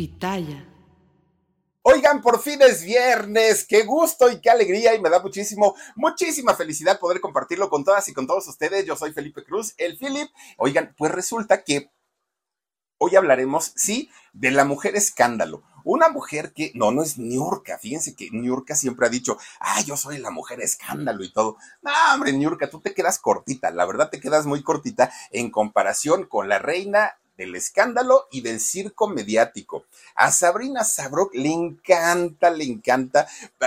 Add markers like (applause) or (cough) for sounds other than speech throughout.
Pitaya. Oigan, por fin es viernes, qué gusto y qué alegría y me da muchísimo, muchísima felicidad poder compartirlo con todas y con todos ustedes. Yo soy Felipe Cruz, el Philip. Oigan, pues resulta que hoy hablaremos, sí, de la mujer escándalo. Una mujer que, no, no es Niurka, fíjense que Niurka siempre ha dicho, ah, yo soy la mujer escándalo y todo. No, hombre, Niurka, tú te quedas cortita, la verdad te quedas muy cortita en comparación con la reina del escándalo y del circo mediático. A Sabrina Sabrok le encanta, le encanta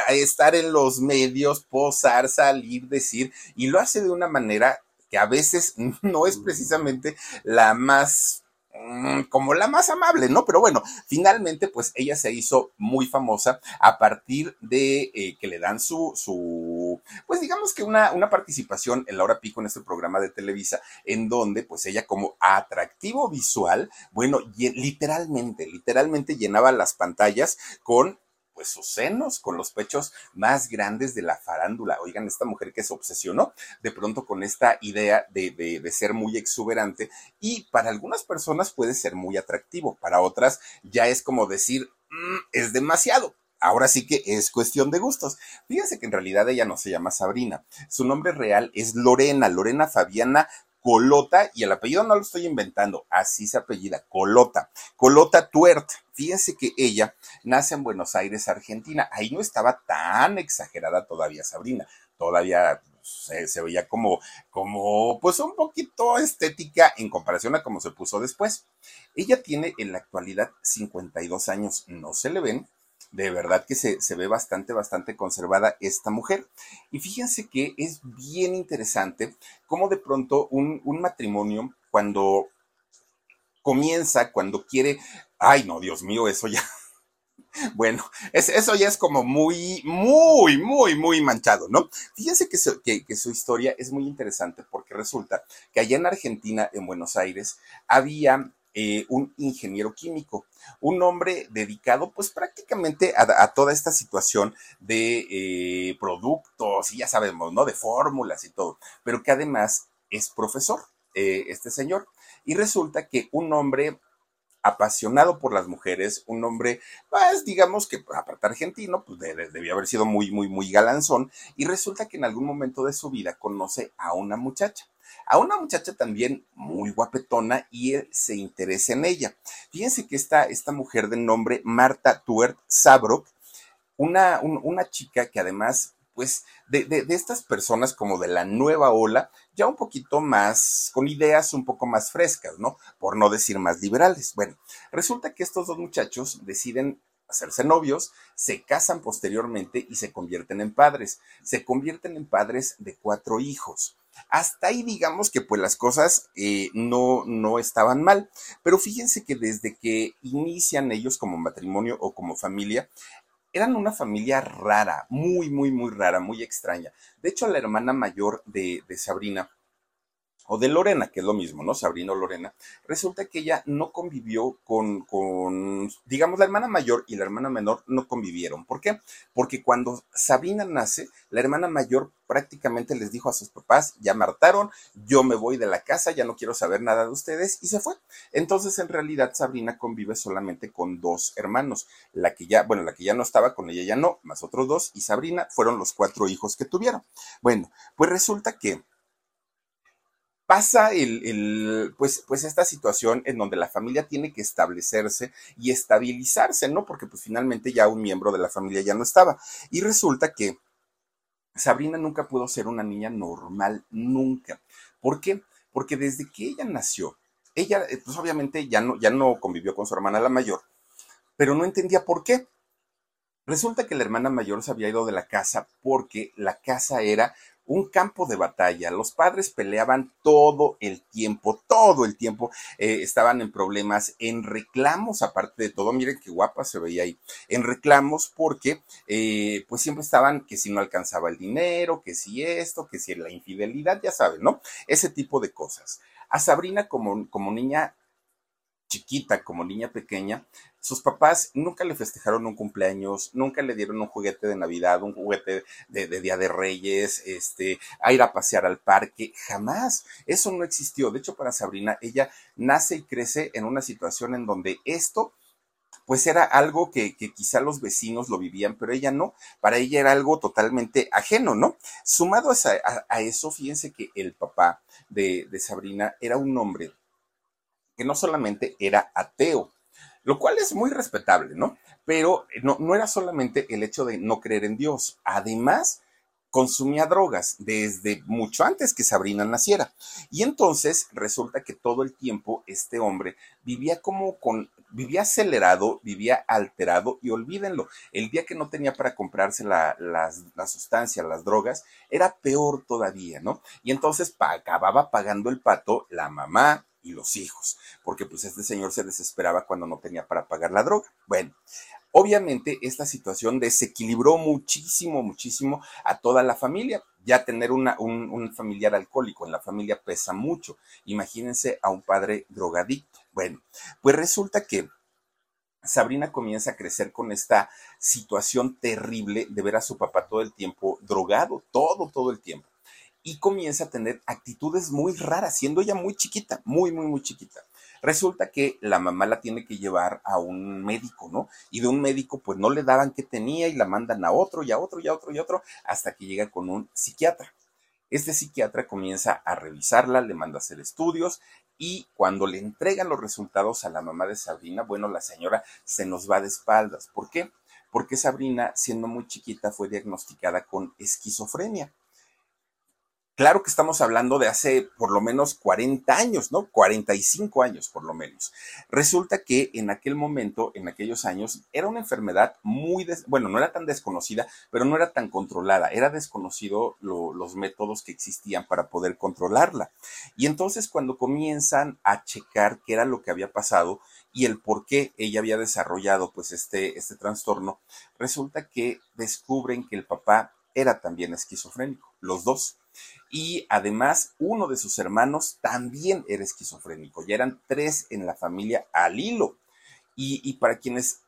estar en los medios, posar, salir, decir, y lo hace de una manera que a veces (laughs) no es precisamente la más mm, como la más amable, ¿no? Pero bueno, finalmente, pues ella se hizo muy famosa a partir de eh, que le dan su, su, pues digamos que una, una participación en la hora pico en este programa de Televisa, en donde, pues ella como atractivo visual, bueno, literalmente, literalmente llenaba las pantallas con pues sus senos, con los pechos más grandes de la farándula. Oigan, esta mujer que se obsesionó de pronto con esta idea de, de- de ser muy exuberante y para algunas personas puede ser muy atractivo, para otras ya es como decir, "Mm, es demasiado. Ahora sí que es cuestión de gustos. Fíjense que en realidad ella no se llama Sabrina. Su nombre real es Lorena, Lorena Fabiana Colota, y el apellido no lo estoy inventando, así se apellida, Colota. Colota Tuert. Fíjense que ella nace en Buenos Aires, Argentina. Ahí no estaba tan exagerada todavía Sabrina. Todavía se, se veía como, como, pues un poquito estética en comparación a cómo se puso después. Ella tiene en la actualidad 52 años, no se le ven. De verdad que se, se ve bastante, bastante conservada esta mujer. Y fíjense que es bien interesante cómo de pronto un, un matrimonio, cuando comienza, cuando quiere, ay no, Dios mío, eso ya, (laughs) bueno, es- eso ya es como muy, muy, muy, muy manchado, ¿no? Fíjense que que- que su historia es muy interesante porque resulta que allá en Argentina, en Buenos Aires, había eh, un ingeniero químico, un hombre dedicado pues prácticamente a, toda esta situación de eh, productos y ya sabemos, ¿no? De fórmulas y todo, pero que además es profesor, eh, este señor. Y resulta que un hombre apasionado por las mujeres, un hombre, pues digamos que aparte argentino, pues de- de- debía haber sido muy, muy, muy galanzón, y resulta que en algún momento de su vida conoce a una muchacha, a una muchacha también muy guapetona y él se interesa en ella. Fíjense que esta, esta mujer de nombre Marta Tuert Sabrok, una, un- una chica que además, pues, de, de- de estas personas como de la nueva ola, ya un poquito más, con ideas un poco más frescas, ¿no? Por no decir más liberales. Bueno, resulta que estos dos muchachos deciden hacerse novios, se casan posteriormente y se convierten en padres. Se convierten en padres de cuatro hijos. Hasta ahí digamos que pues las cosas eh, no, no estaban mal, pero fíjense que desde que inician ellos como matrimonio o como familia, eran una familia rara, muy, muy, muy rara, muy extraña. De hecho, la hermana mayor de, de Sabrina, o de Lorena, que es lo mismo, ¿no? Sabrina Lorena, resulta que ella no convivió con, con, digamos, la hermana mayor y la hermana menor no convivieron. ¿Por qué? Porque cuando Sabrina nace, la hermana mayor prácticamente les dijo a sus papás, ya me yo me voy de la casa, ya no quiero saber nada de ustedes, y se fue. Entonces, en realidad, Sabrina convive solamente con dos hermanos, la que ya, bueno, la que ya no estaba con ella ya no, más otros dos, y Sabrina fueron los cuatro hijos que tuvieron. Bueno, pues resulta que pasa el, pues, pues esta situación en donde la familia tiene que establecerse y estabilizarse, ¿no? Porque pues finalmente ya un miembro de la familia ya no estaba. Y resulta que Sabrina nunca pudo ser una niña normal, nunca. ¿Por qué? Porque desde que ella nació, ella, eh, pues obviamente ya no, ya no convivió con su hermana la mayor, pero no entendía por qué. Resulta que la hermana mayor se había ido de la casa porque la casa era un campo de batalla. Los padres peleaban todo el tiempo, todo el tiempo. Eh, estaban en problemas, en reclamos, aparte de todo. Miren qué guapa se veía ahí. En reclamos porque, eh, pues siempre estaban que si no alcanzaba el dinero, que si esto, que si la infidelidad, ya saben, ¿no? Ese tipo de cosas. A Sabrina como, como niña chiquita, como niña pequeña, sus papás nunca le festejaron un cumpleaños, nunca le dieron un juguete de Navidad, un juguete de, Día de Reyes, este, a ir a pasear al parque, jamás. Eso no existió. De hecho, para Sabrina, ella nace y crece en una situación en donde esto pues era algo que, quizá los vecinos lo vivían, pero ella no, para ella era algo totalmente ajeno, ¿no? Sumado a, eso, fíjense que el papá de Sabrina era un hombre que no solamente era ateo, lo cual es muy respetable, ¿no? Pero no, no era solamente el hecho de no creer en Dios, además consumía drogas desde mucho antes que Sabrina naciera. Y entonces resulta que todo el tiempo este hombre vivía como con, vivía acelerado, vivía alterado y olvídenlo, el día que no tenía para comprarse la sustancia, las drogas, era peor todavía, ¿no? Y entonces acababa pagando el pato la mamá, y los hijos, porque pues este señor se desesperaba cuando no tenía para pagar la droga. Bueno, obviamente esta situación desequilibró muchísimo, muchísimo a toda la familia. Ya tener una, un, un familiar alcohólico en la familia pesa mucho. Imagínense a un padre drogadicto. Bueno, pues resulta que Sabrina comienza a crecer con esta situación terrible de ver a su papá todo el tiempo drogado, todo, todo el tiempo y comienza a tener actitudes muy raras, siendo ella muy chiquita, muy, muy, muy chiquita. Resulta que la mamá la tiene que llevar a un médico, ¿no? Y de un médico pues no le daban qué tenía y la mandan a otro y a otro y a otro y a otro hasta que llega con un psiquiatra. Este psiquiatra comienza a revisarla, le manda a hacer estudios y cuando le entregan los resultados a la mamá de Sabrina, bueno, la señora se nos va de espaldas. ¿Por qué? Porque Sabrina, siendo muy chiquita, fue diagnosticada con esquizofrenia. Claro que estamos hablando de hace por lo menos 40 años, ¿no? 45 años por lo menos. Resulta que en aquel momento, en aquellos años, era una enfermedad muy, bueno, no era tan desconocida, pero no era tan controlada. Era desconocido los métodos que existían para poder controlarla. Y entonces cuando comienzan a checar qué era lo que había pasado y el por qué ella había desarrollado pues este, este trastorno, resulta que descubren que el papá era también esquizofrénico, los dos. Y además, uno de sus hermanos también era esquizofrénico. Ya eran tres en la familia al hilo. Y, y para quienes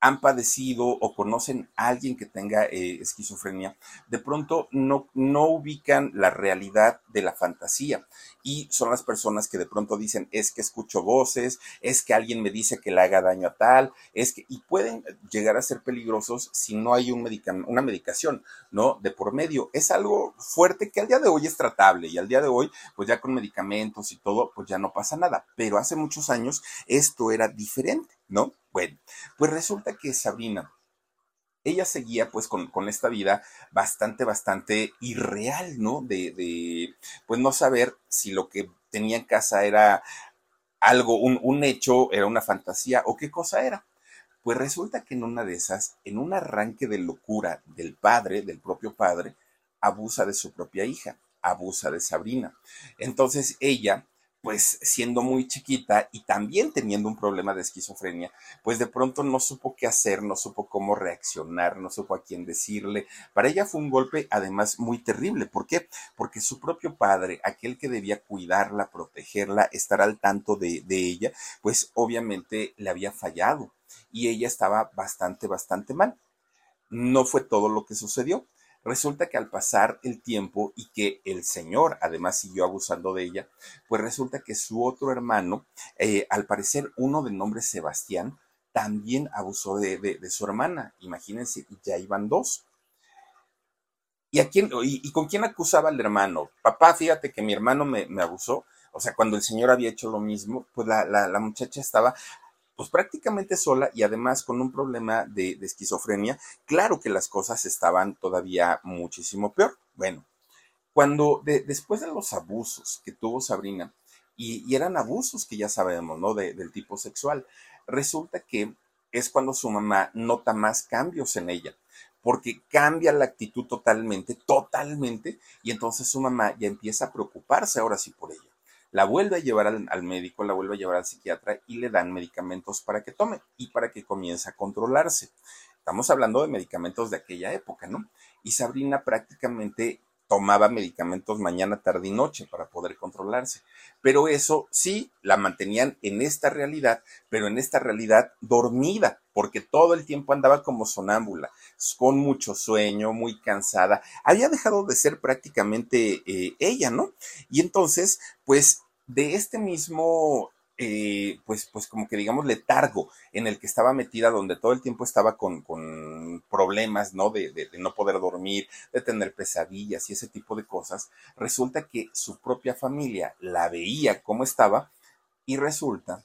han padecido o conocen a alguien que tenga eh, esquizofrenia, de pronto no, no ubican la realidad de la fantasía. Y son las personas que de pronto dicen, es que escucho voces, es que alguien me dice que le haga daño a tal, es que, y pueden llegar a ser peligrosos si no hay un una medicación, ¿no? De por medio. Es algo fuerte que al día de hoy es tratable y al día de hoy, pues ya con medicamentos y todo, pues ya no pasa nada. Pero hace muchos años esto era diferente, ¿no? Bueno, pues resulta que Sabrina, ella seguía pues con, esta vida bastante, bastante irreal, ¿no? De, de, pues no saber si lo que tenía en casa era algo, un, un hecho, era una fantasía o qué cosa era. Pues resulta que en una de esas, en un arranque de locura del padre, del propio padre, abusa de su propia hija, abusa de Sabrina. Entonces ella pues siendo muy chiquita y también teniendo un problema de esquizofrenia, pues de pronto no supo qué hacer, no supo cómo reaccionar, no supo a quién decirle. Para ella fue un golpe además muy terrible. ¿Por qué? Porque su propio padre, aquel que debía cuidarla, protegerla, estar al tanto de, de ella, pues obviamente le había fallado y ella estaba bastante, bastante mal. No fue todo lo que sucedió. Resulta que al pasar el tiempo y que el señor además siguió abusando de ella, pues resulta que su otro hermano, eh, al parecer uno de nombre Sebastián, también abusó de, de, su hermana. Imagínense, ya iban dos. ¿Y, a quién, y, con quién acusaba al hermano? Papá, fíjate que mi hermano me, abusó. O sea, cuando el señor había hecho lo mismo, pues la, la, muchacha estaba pues prácticamente sola y además con un problema de, esquizofrenia. Claro que las cosas estaban todavía muchísimo peor. Bueno, cuando después de los abusos que tuvo Sabrina, y, eran abusos que ya sabemos, ¿no? del tipo sexual, resulta que es cuando su mamá nota más cambios en ella porque cambia la actitud totalmente, totalmente, y entonces su mamá ya empieza a preocuparse ahora sí por ella. La vuelve a llevar al, médico, la vuelve a llevar al psiquiatra y le dan medicamentos para que tome y para que comience a controlarse. Estamos hablando de medicamentos de aquella época, ¿no? Y Sabrina prácticamente tomaba medicamentos mañana, tarde y noche para poder controlarse. Pero eso sí, la mantenían en esta realidad, pero en esta realidad dormida, porque todo el tiempo andaba como sonámbula, con mucho sueño, muy cansada. Había dejado de ser prácticamente eh, ella, ¿no? Y entonces, pues de este mismo eh, pues, pues como que digamos letargo en el que estaba metida, donde todo el tiempo estaba con, problemas, ¿no? De, de, no poder dormir, de tener pesadillas y ese tipo de cosas, resulta que su propia familia la veía como estaba y resulta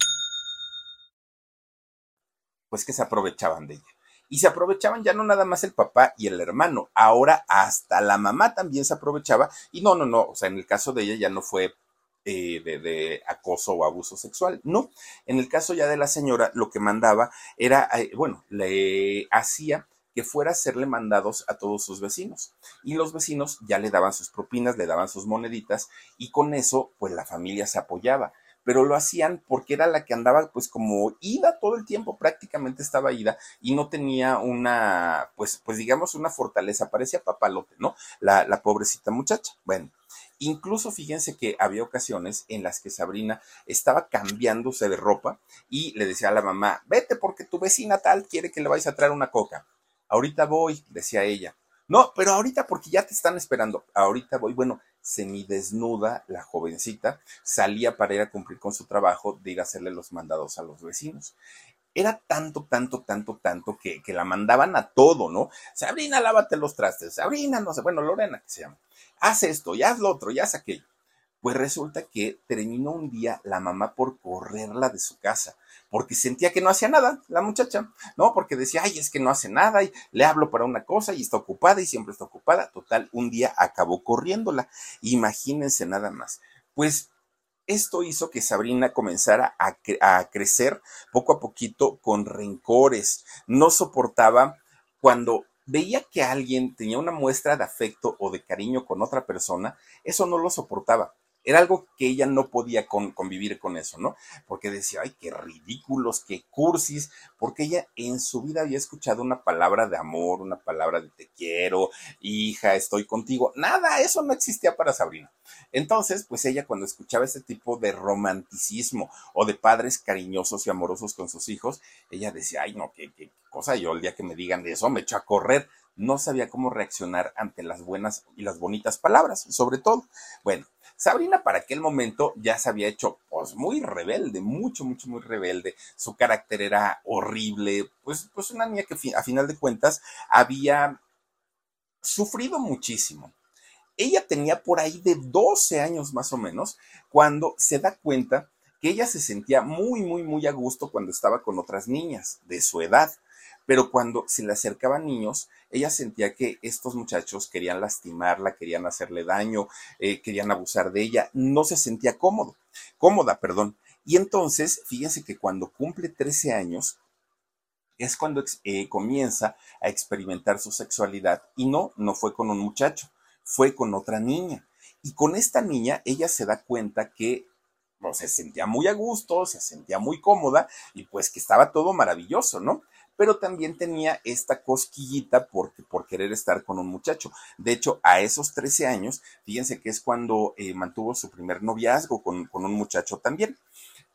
Pues que se aprovechaban de ella. Y se aprovechaban ya no nada más el papá y el hermano, ahora hasta la mamá también se aprovechaba. Y no, no, no, o sea, en el caso de ella ya no fue eh, de, acoso o abuso sexual. No, en el caso ya de la señora, lo que mandaba era, eh, bueno, le hacía que fuera a hacerle mandados a todos sus vecinos. Y los vecinos ya le daban sus propinas, le daban sus moneditas y con eso, pues la familia se apoyaba pero lo hacían porque era la que andaba pues como ida todo el tiempo, prácticamente estaba ida y no tenía una, pues, pues digamos una fortaleza, parecía papalote, ¿no? La, la pobrecita muchacha. Bueno, Incluso fíjense que había ocasiones en las que Sabrina estaba cambiándose de ropa y le decía a la mamá, vete porque tu vecina tal quiere que le vayas a traer una coca. Ahorita voy, decía ella. No, pero ahorita porque ya te están esperando. Ahorita voy. Bueno, semidesnuda, la jovencita, salía para ir a cumplir con su trabajo de ir a hacerle los mandados a los vecinos. Era tanto, tanto, tanto, tanto que, que la mandaban a todo, ¿no? Sabrina, lávate los trastes. Sabrina, no sé, bueno, Lorena, que se llama. Haz esto, ya haz lo otro, ya haz aquello. Pues resulta que terminó un día la mamá por correrla de su casa, porque sentía que no hacía nada la muchacha, ¿no? Porque decía, ay, es que no hace nada y le hablo para una cosa y está ocupada y siempre está ocupada. Total, un día acabó corriéndola. Imagínense nada más. Pues esto hizo que Sabrina comenzara a, a, crecer poco a poquito con rencores. No soportaba cuando veía que alguien tenía una muestra de afecto o de cariño con otra persona, eso no lo soportaba. Era algo que ella no podía convivir con eso, ¿no? Porque decía, ay, qué ridículos, qué cursis, porque ella en su vida había escuchado una palabra de amor, una palabra de te quiero, hija, estoy contigo. Nada, eso no existía para Sabrina. Entonces, pues ella cuando escuchaba ese tipo de romanticismo o de padres cariñosos y amorosos con sus hijos, ella decía, ay, no, qué, qué cosa, yo el día que me digan eso me echo a correr no sabía cómo reaccionar ante las buenas y las bonitas palabras, sobre todo. Bueno, Sabrina para aquel momento ya se había hecho pues muy rebelde, mucho, mucho, muy rebelde. Su carácter era horrible, pues, pues una niña que a final de cuentas había sufrido muchísimo. Ella tenía por ahí de 12 años más o menos cuando se da cuenta que ella se sentía muy, muy, muy a gusto cuando estaba con otras niñas de su edad pero cuando se le acercaban niños, ella sentía que estos muchachos querían lastimarla, querían hacerle daño, eh, querían abusar de ella, no se sentía cómodo, cómoda, perdón. Y entonces, fíjense que cuando cumple 13 años, es cuando eh, comienza a experimentar su sexualidad y no, no fue con un muchacho, fue con otra niña. Y con esta niña ella se da cuenta que se sentía muy a gusto, se sentía muy cómoda y pues que estaba todo maravilloso, ¿no? Pero también tenía esta cosquillita por, por querer estar con un muchacho. De hecho, a esos 13 años, fíjense que es cuando eh, mantuvo su primer noviazgo con, un muchacho también,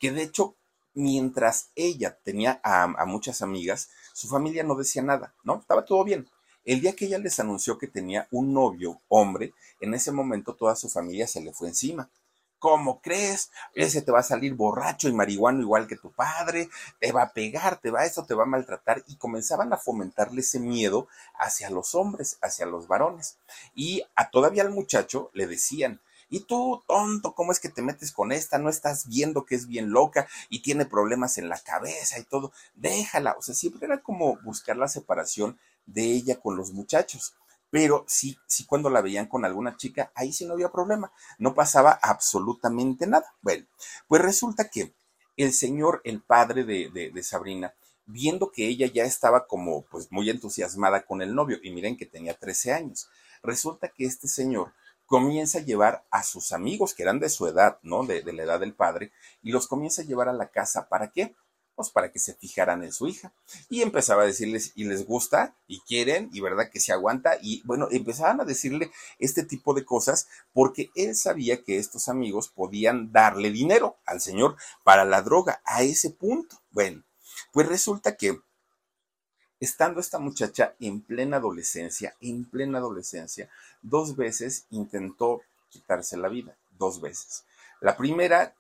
que de hecho mientras ella tenía a, muchas amigas, su familia no decía nada, ¿no? Estaba todo bien. El día que ella les anunció que tenía un novio hombre, en ese momento toda su familia se le fue encima. ¿Cómo crees? Ese te va a salir borracho y marihuano igual que tu padre, te va a pegar, te va a eso, te va a maltratar. Y comenzaban a fomentarle ese miedo hacia los hombres, hacia los varones. Y a todavía al muchacho le decían, y tú, tonto, ¿cómo es que te metes con esta? No estás viendo que es bien loca y tiene problemas en la cabeza y todo. Déjala. O sea, siempre era como buscar la separación de ella con los muchachos. Pero sí, sí cuando la veían con alguna chica, ahí sí no había problema. No pasaba absolutamente nada. Bueno, pues resulta que el señor, el padre de, de, Sabrina, viendo que ella ya estaba como pues muy entusiasmada con el novio, y miren que tenía 13 años, resulta que este señor comienza a llevar a sus amigos que eran de su edad, ¿no? De, de, la edad del padre, y los comienza a llevar a la casa. ¿Para qué? Pues para que se fijaran en su hija. Y empezaba a decirles, y les gusta, y quieren, y verdad que se aguanta, y bueno, empezaban a decirle este tipo de cosas porque él sabía que estos amigos podían darle dinero al señor para la droga, a ese punto. Bueno, pues resulta que estando esta muchacha en plena adolescencia, en plena adolescencia, dos veces intentó quitarse la vida, dos veces. La primera,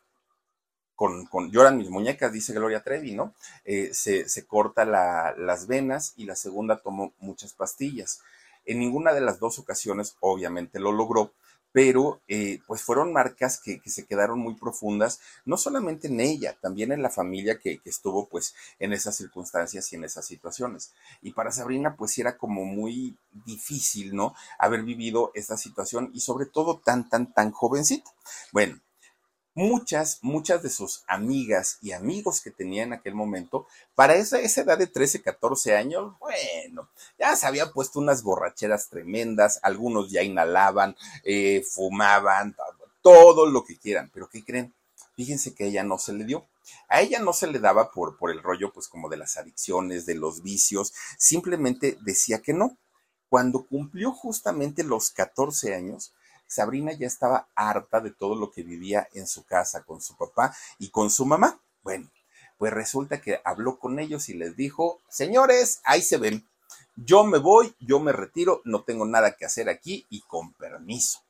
con, con lloran mis muñecas, dice Gloria Trevi, ¿no? Eh, se, se, corta la, las venas y la segunda tomó muchas pastillas. En ninguna de las dos ocasiones, obviamente, lo logró, pero eh, pues fueron marcas que, que, se quedaron muy profundas, no solamente en ella, también en la familia que, que, estuvo pues en esas circunstancias y en esas situaciones. Y para Sabrina pues era como muy difícil, ¿no? Haber vivido esta situación y sobre todo tan, tan, tan jovencita. Bueno, muchas, muchas de sus amigas y amigos que tenía en aquel momento, para esa, esa edad de 13, 14 años, bueno, ya se habían puesto unas borracheras tremendas, algunos ya inhalaban, eh, fumaban, todo lo que quieran, pero ¿qué creen? Fíjense que a ella no se le dio. A ella no se le daba por, por el rollo, pues como de las adicciones, de los vicios, simplemente decía que no. Cuando cumplió justamente los 14 años, Sabrina ya estaba harta de todo lo que vivía en su casa con su papá y con su mamá. Bueno, pues resulta que habló con ellos y les dijo, señores, ahí se ven, yo me voy, yo me retiro, no tengo nada que hacer aquí y con permiso.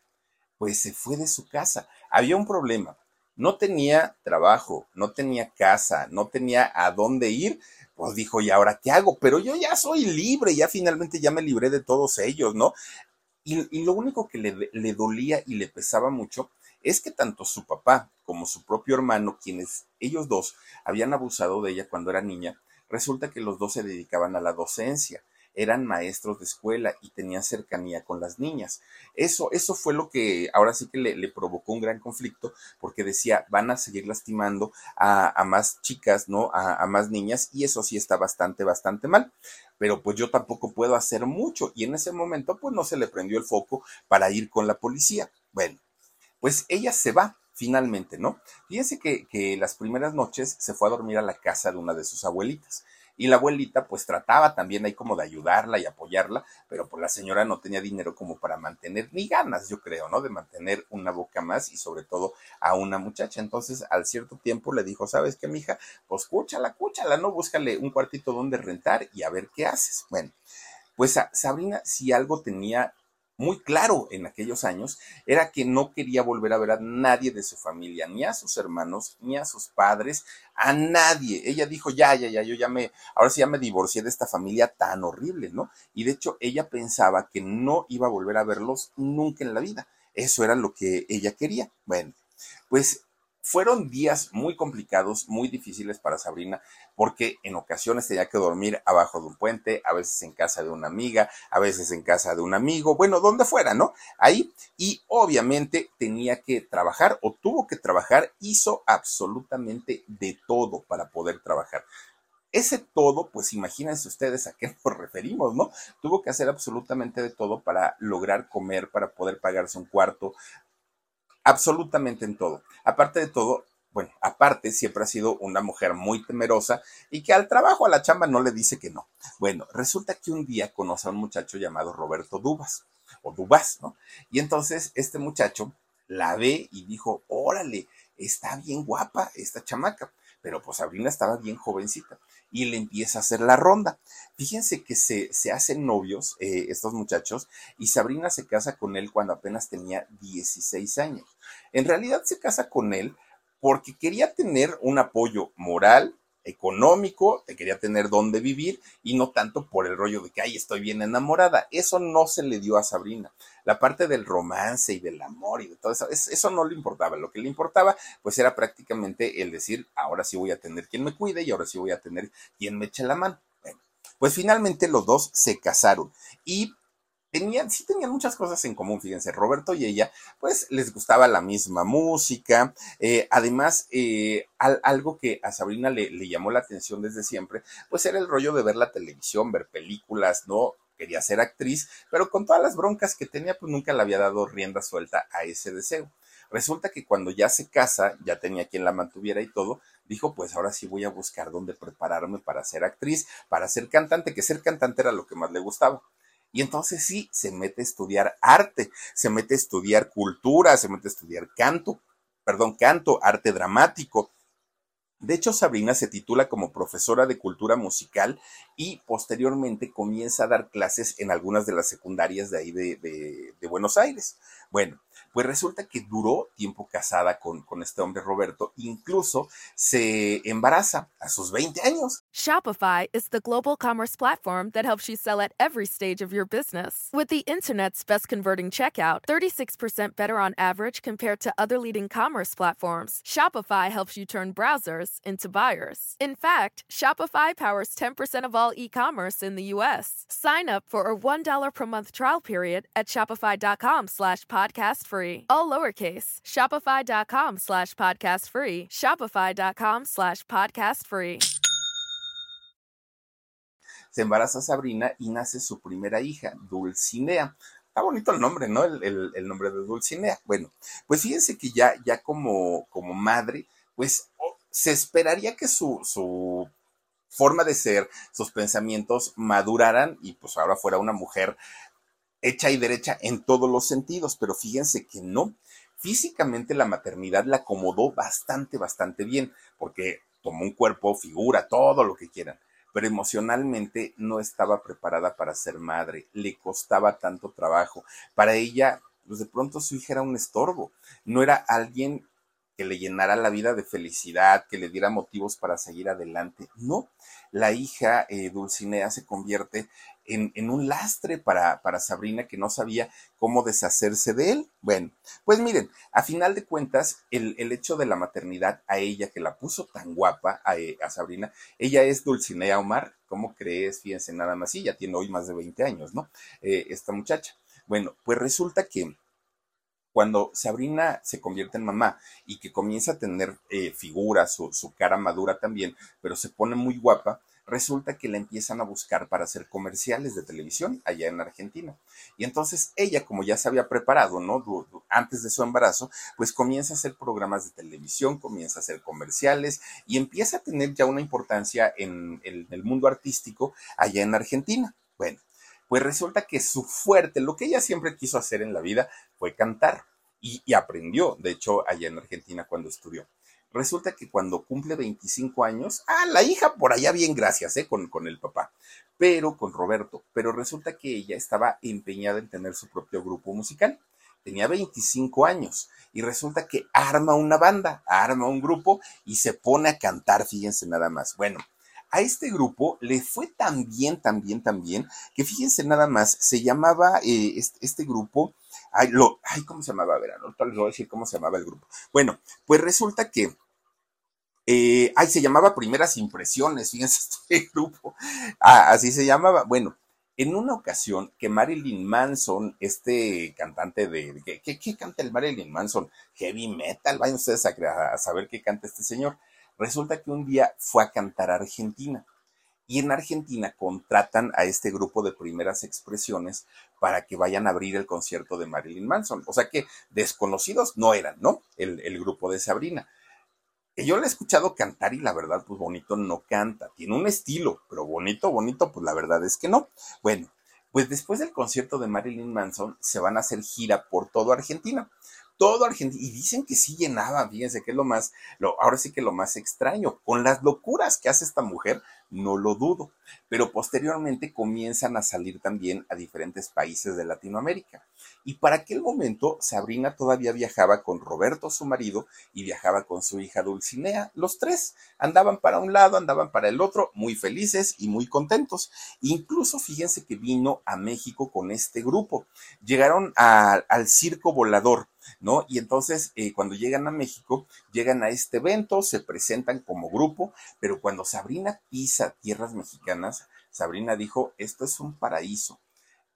Pues se fue de su casa. Había un problema. No tenía trabajo, no tenía casa, no tenía a dónde ir. Pues dijo, ¿y ahora qué hago? Pero yo ya soy libre, ya finalmente ya me libré de todos ellos, ¿no? Y, y, lo único que le, dolía y le pesaba mucho es que tanto su papá como su propio hermano, quienes ellos dos habían abusado de ella cuando era niña, resulta que los dos se dedicaban a la docencia eran maestros de escuela y tenían cercanía con las niñas. Eso, eso fue lo que ahora sí que le, provocó un gran conflicto, porque decía, van a seguir lastimando a, a más chicas, ¿no? A, a, más niñas, y eso sí está bastante, bastante mal. Pero pues yo tampoco puedo hacer mucho, y en ese momento pues no se le prendió el foco para ir con la policía. Bueno, pues ella se va, finalmente, ¿no? Fíjense que, que las primeras noches se fue a dormir a la casa de una de sus abuelitas. Y la abuelita pues trataba también ahí como de ayudarla y apoyarla, pero pues la señora no tenía dinero como para mantener, ni ganas yo creo, ¿no? De mantener una boca más y sobre todo a una muchacha. Entonces al cierto tiempo le dijo, ¿sabes qué, mija? Pues cúchala, cúchala, ¿no? Búscale un cuartito donde rentar y a ver qué haces. Bueno, pues a Sabrina si algo tenía muy claro en aquellos años era que no quería volver a ver a nadie de su familia, ni a sus hermanos, ni a sus padres, a nadie. Ella dijo, ya, ya, ya, yo ya me, ahora sí ya me divorcié de esta familia tan horrible, ¿no? Y de hecho ella pensaba que no iba a volver a verlos nunca en la vida. Eso era lo que ella quería. Bueno, pues fueron días muy complicados, muy difíciles para Sabrina, porque en ocasiones tenía que dormir abajo de un puente, a veces en casa de una amiga, a veces en casa de un amigo, bueno, donde fuera, ¿no? Ahí, y obviamente tenía que trabajar o tuvo que trabajar, hizo absolutamente de todo para poder trabajar. Ese todo, pues imagínense ustedes a qué (laughs) nos referimos, ¿no? Tuvo que hacer absolutamente de todo para lograr comer, para poder pagarse un cuarto, absolutamente en todo. Aparte de todo, bueno, aparte siempre ha sido una mujer muy temerosa y que al trabajo, a la chamba, no le dice que no. Bueno, resulta que un día conoce a un muchacho llamado Roberto Dubas, o Dubas, ¿no? Y entonces este muchacho la ve y dijo, órale, está bien guapa esta chamaca pero pues Sabrina estaba bien jovencita y le empieza a hacer la ronda. Fíjense que se, se hacen novios eh, estos muchachos y Sabrina se casa con él cuando apenas tenía 16 años. En realidad se casa con él porque quería tener un apoyo moral, económico, te quería tener dónde vivir y no tanto por el rollo de que, ay, estoy bien enamorada. Eso no se le dio a Sabrina. La parte del romance y del amor y de todo eso, eso no le importaba. Lo que le importaba, pues era prácticamente el decir, ahora sí voy a tener quien me cuide y ahora sí voy a tener quien me eche la mano. Bueno, pues finalmente los dos se casaron y tenían, sí tenían muchas cosas en común, fíjense, Roberto y ella, pues les gustaba la misma música, eh, además, eh, algo que a Sabrina le, le llamó la atención desde siempre, pues era el rollo de ver la televisión, ver películas, ¿no? Quería ser actriz, pero con todas las broncas que tenía, pues nunca le había dado rienda suelta a ese deseo. Resulta que cuando ya se casa, ya tenía quien la mantuviera y todo, dijo, pues ahora sí voy a buscar dónde prepararme para ser actriz, para ser cantante, que ser cantante era lo que más le gustaba. Y entonces sí, se mete a estudiar arte, se mete a estudiar cultura, se mete a estudiar canto, perdón, canto, arte dramático. De hecho, Sabrina se titula como profesora de cultura musical y posteriormente comienza a dar clases en algunas de las secundarias de ahí de, Buenos Aires. Bueno, pues resulta que duró tiempo casada con, con este hombre Roberto, incluso se embaraza a sus 20 años. Shopify is the global commerce platform that helps you sell at every stage of your business. With the internet's best converting checkout, 36% better on average compared to other leading commerce platforms, Shopify helps you turn browsers into buyers. In fact, Shopify powers 10% of all e-commerce in the US. Sign up for a $1 per month trial period at shopify.com slash podcast free. All lowercase. Shopify.com slash podcast free. Shopify.com slash podcast free. Se embaraza Sabrina y nace su primera hija, Dulcinea. Está bonito el nombre, ¿no? El, el, nombre de Dulcinea. Bueno, pues fíjense que ya, ya como, como madre, pues se esperaría que su, su forma de ser, sus pensamientos maduraran y pues ahora fuera una mujer hecha y derecha en todos los sentidos, pero fíjense que no. Físicamente la maternidad la acomodó bastante, bastante bien, porque tomó un cuerpo, figura, todo lo que quieran, pero emocionalmente no estaba preparada para ser madre, le costaba tanto trabajo. Para ella, pues de pronto su hija era un estorbo, no era alguien que le llenara la vida de felicidad, que le diera motivos para seguir adelante. No, la hija eh, Dulcinea se convierte en, un lastre para, para, Sabrina que no sabía cómo deshacerse de él. Bueno, pues miren, a final de cuentas, el, hecho de la maternidad a ella, que la puso tan guapa a, eh, Sabrina, ella es Dulcinea Omar, ¿cómo crees? Fíjense nada más, sí, ya tiene hoy más de 20 años, ¿no? Eh, esta muchacha. Bueno, pues resulta que cuando Sabrina se convierte en mamá y que comienza a tener eh, figura, su, su, cara madura también, pero se pone muy guapa, resulta que la empiezan a buscar para hacer comerciales de televisión allá en Argentina. Y entonces ella, como ya se había preparado, ¿no? Antes de su embarazo, pues comienza a hacer programas de televisión, comienza a hacer comerciales y empieza a tener ya una importancia en el mundo artístico allá en Argentina. Bueno, pues resulta que su fuerte, lo que ella siempre quiso hacer en la vida fue cantar y, aprendió, de hecho, allá en Argentina cuando estudió. Resulta que cuando cumple 25 años, ah, la hija por allá bien, gracias, ¿eh? Con, con el papá, pero con Roberto, pero resulta que ella estaba empeñada en tener su propio grupo musical. Tenía 25 años y resulta que arma una banda, arma un grupo y se pone a cantar, fíjense nada más. Bueno, a este grupo le fue tan bien, tan bien, tan bien, que fíjense nada más, se llamaba eh, este, grupo, ay, lo, ay, ¿cómo se llamaba? A ver, no les voy a decir cómo se llamaba el grupo. Bueno, pues resulta que eh, ay, se llamaba Primeras Impresiones, fíjense (laughs) este grupo, ah, así se llamaba. Bueno, en una ocasión que Marilyn Manson, este cantante de, ¿qué, canta el Marilyn Manson? Heavy metal, vayan ustedes a saber qué canta este señor. Resulta que un día fue a cantar a Argentina y en Argentina contratan a este grupo de primeras expresiones para que vayan a abrir el concierto de Marilyn Manson. O sea que desconocidos no eran, ¿no? El, grupo de Sabrina. Yo le he escuchado cantar y la verdad, pues bonito no canta. Tiene un estilo, pero bonito, bonito, pues la verdad es que no. Bueno, pues después del concierto de Marilyn Manson se van a hacer gira por toda Argentina todo Argentina, y dicen que sí llenaba, fíjense que es lo más, ahora sí que lo más extraño, con las locuras que hace esta mujer, no lo dudo, pero posteriormente comienzan a salir también a diferentes países de Latinoamérica. Y para aquel momento, Sabrina todavía viajaba con Roberto, su marido, y viajaba con su hija Dulcinea. Los tres andaban para un lado, andaban para el otro, muy felices y muy contentos. Incluso fíjense que vino a México con este grupo. Llegaron al circo volador ¿no? Y entonces, eh, cuando llegan a México, llegan a este evento, se presentan como grupo, pero cuando Sabrina pisa tierras mexicanas, Sabrina dijo, esto es un paraíso.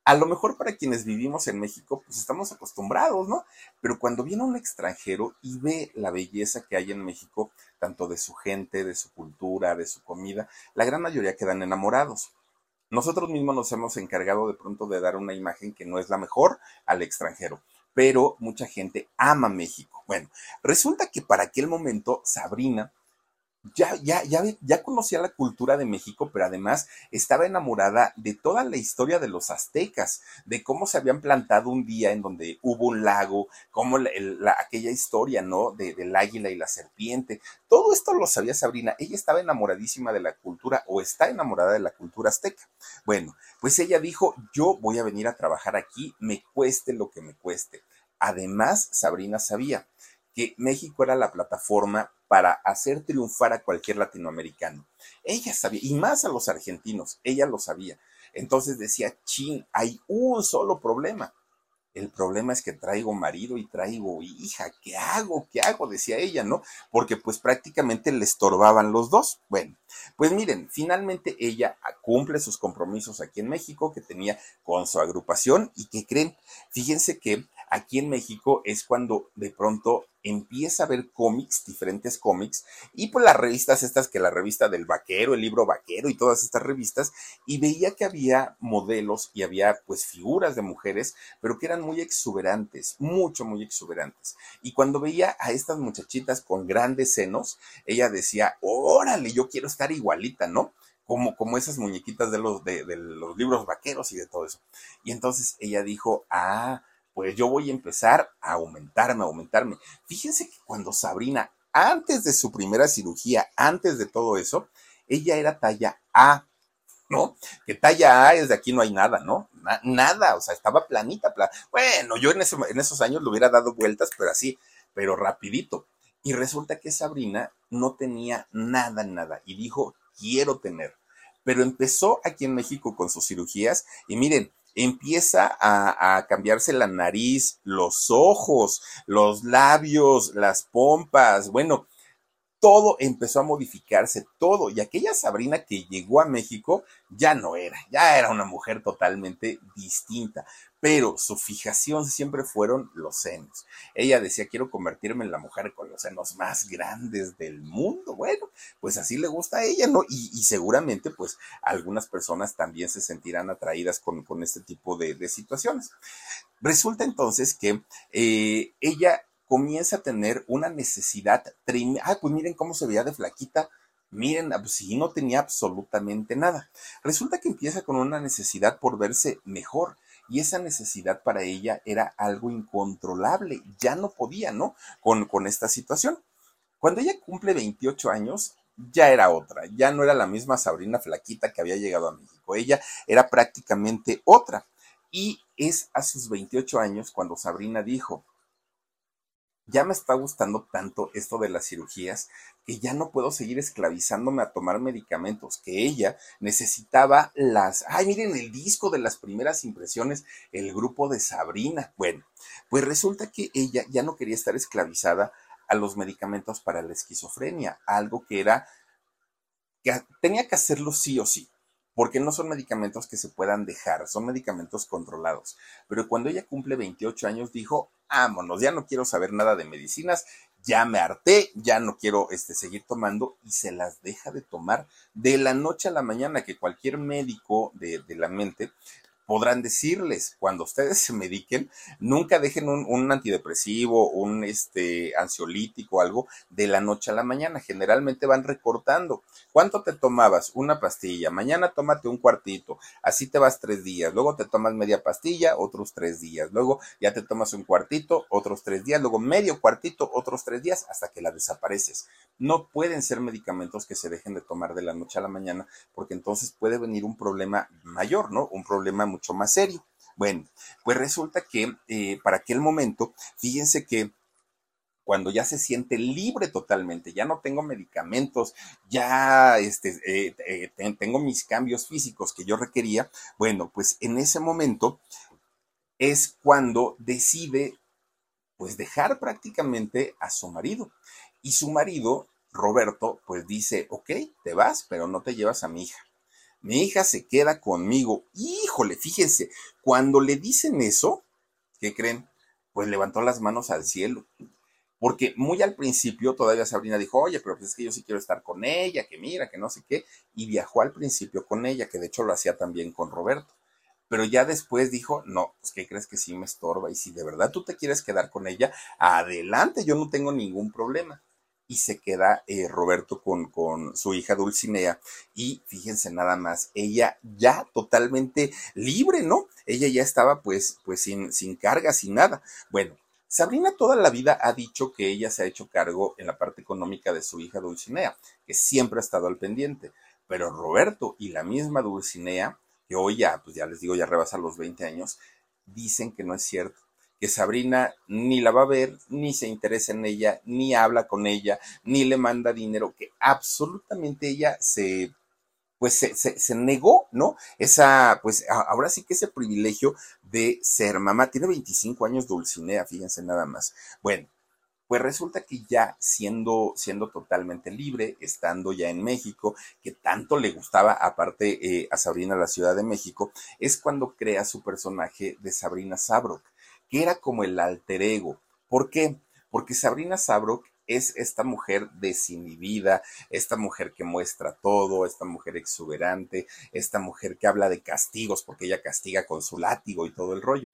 A lo mejor para quienes vivimos en México, pues estamos acostumbrados, ¿no? Pero cuando viene un extranjero y ve la belleza que hay en México, tanto de su gente, de su cultura, de su comida, la gran mayoría quedan enamorados. Nosotros mismos nos hemos encargado de pronto de dar una imagen que no es la mejor al extranjero pero mucha gente ama México. Bueno, resulta que para aquel momento Sabrina ya, ya, ya, conocía la cultura de México, pero además estaba enamorada de toda la historia de los aztecas, de cómo se habían plantado un día en donde hubo un lago, cómo la, aquella historia, ¿no? De, del águila y la serpiente. Todo esto lo sabía Sabrina. Ella estaba enamoradísima de la cultura o está enamorada de la cultura azteca. Bueno, pues ella dijo, yo voy a venir a trabajar aquí, me cueste lo que me cueste. Además, Sabrina sabía que México era la plataforma para hacer triunfar a cualquier latinoamericano. Ella sabía, y más a los argentinos, ella lo sabía. Entonces decía, chin, hay un solo problema. El problema es que traigo marido y traigo hija. ¿Qué hago? ¿Qué hago? Decía ella, ¿no? Porque pues prácticamente le estorbaban los dos. Bueno, pues miren, finalmente ella cumple sus compromisos aquí en México que tenía con su agrupación y que creen, fíjense que aquí en México es cuando de pronto empieza a ver cómics, diferentes cómics, y pues las revistas estas, que la revista del vaquero, el libro vaquero y todas estas revistas, y veía que había modelos y había pues figuras de mujeres, pero que eran muy exuberantes, mucho, muy exuberantes. Y cuando veía a estas muchachitas con grandes senos, ella decía, órale, yo quiero estar igualita, ¿no? Como, como, esas muñequitas de los, de, de, los libros vaqueros y de todo eso. Y entonces ella dijo, ah, pues yo voy a empezar a aumentarme, a aumentarme. Fíjense que cuando Sabrina, antes de su primera cirugía, antes de todo eso, ella era talla A, ¿no? Que talla A es de aquí no hay nada, ¿no? nada, o sea, estaba planita, bueno, yo en, en esos años le hubiera dado vueltas, pero así, pero rapidito. Y resulta que Sabrina no tenía nada, nada, y dijo, quiero tener. Pero empezó aquí en México con sus cirugías, y miren, empieza a, cambiarse la nariz, los ojos, los labios, las pompas, bueno, todo empezó a modificarse, todo. Y aquella Sabrina que llegó a México ya no era, ya era una mujer totalmente distinta pero su fijación siempre fueron los senos. Ella decía, quiero convertirme en la mujer con los senos más grandes del mundo. Bueno, pues así le gusta a ella, ¿no? Y, seguramente, pues, algunas personas también se sentirán atraídas con, este tipo de, situaciones. Resulta entonces que eh, ella comienza a tener una necesidad tremenda. Ah, pues miren cómo se veía de flaquita. Miren, pues sí, no tenía absolutamente nada. Resulta que empieza con una necesidad por verse mejor y esa necesidad para ella era algo incontrolable, ya no podía, ¿no? Con, con esta situación. Cuando ella cumple 28 años, ya era otra, ya no era la misma Sabrina Flaquita que había llegado a México, ella era prácticamente otra. Y es a sus 28 años cuando Sabrina dijo, ya me está gustando tanto esto de las cirugías que ya no puedo seguir esclavizándome a tomar medicamentos, que ella necesitaba las, ay, miren el disco de las primeras impresiones, el grupo de Sabrina. Bueno, pues resulta que ella ya no quería estar esclavizada a los medicamentos para la esquizofrenia, algo que era, que tenía que hacerlo sí o sí porque no son medicamentos que se puedan dejar, son medicamentos controlados. Pero cuando ella cumple 28 años dijo, vámonos, ya no quiero saber nada de medicinas, ya me harté, ya no quiero este, seguir tomando y se las deja de tomar de la noche a la mañana, que cualquier médico de, de la mente podrán decirles, cuando ustedes se mediquen, nunca dejen un, antidepresivo, un este, ansiolítico, algo de la noche a la mañana. Generalmente van recortando. ¿Cuánto te tomabas? Una pastilla. Mañana tómate un cuartito. Así te vas tres días. Luego te tomas media pastilla, otros tres días. Luego ya te tomas un cuartito, otros tres días. Luego medio cuartito, otros tres días, hasta que la desapareces. No pueden ser medicamentos que se dejen de tomar de la noche a la mañana, porque entonces puede venir un problema mayor, ¿no? Un problema más serio. Bueno, pues resulta que eh, para aquel momento, fíjense que cuando ya se siente libre totalmente, ya no tengo medicamentos, ya este, eh, eh, tengo mis cambios físicos que yo requería, bueno, pues en ese momento es cuando decide pues dejar prácticamente a su marido. Y su marido, Roberto, pues dice, ok, te vas, pero no te llevas a mi hija mi hija se queda conmigo. Híjole, fíjense, cuando le dicen eso, ¿qué creen? Pues levantó las manos al cielo. Porque muy al principio todavía Sabrina dijo, oye, pero pues es que yo sí quiero estar con ella, que mira, que no sé qué. Y viajó al principio con ella, que de hecho lo hacía también con Roberto. Pero ya después dijo, no, pues ¿qué crees que sí me estorba? Y si de verdad tú te quieres quedar con ella, adelante, yo no tengo ningún problema y se queda eh, Roberto con, con, su hija Dulcinea. Y fíjense nada más, ella ya totalmente libre, ¿no? Ella ya estaba pues, pues sin, sin carga, sin nada. Bueno, Sabrina toda la vida ha dicho que ella se ha hecho cargo en la parte económica de su hija Dulcinea, que siempre ha estado al pendiente. Pero Roberto y la misma Dulcinea, que hoy ya, pues ya les digo, ya rebasa los 20 años, dicen que no es cierto que Sabrina ni la va a ver, ni se interesa en ella, ni habla con ella, ni le manda dinero, que absolutamente ella se pues se, se, negó, ¿no? Esa, pues ahora sí que ese privilegio de ser mamá. Tiene 25 años Dulcinea, fíjense nada más. Bueno, pues resulta que ya siendo, siendo totalmente libre, estando ya en México, que tanto le gustaba aparte eh, a Sabrina la Ciudad de México, es cuando crea su personaje de Sabrina Sabrok que era como el alter ego. ¿Por qué? Porque Sabrina Sabrok es esta mujer desinhibida, esta mujer que muestra todo, esta mujer exuberante, esta mujer que habla de castigos porque ella castiga con su látigo y todo el rollo.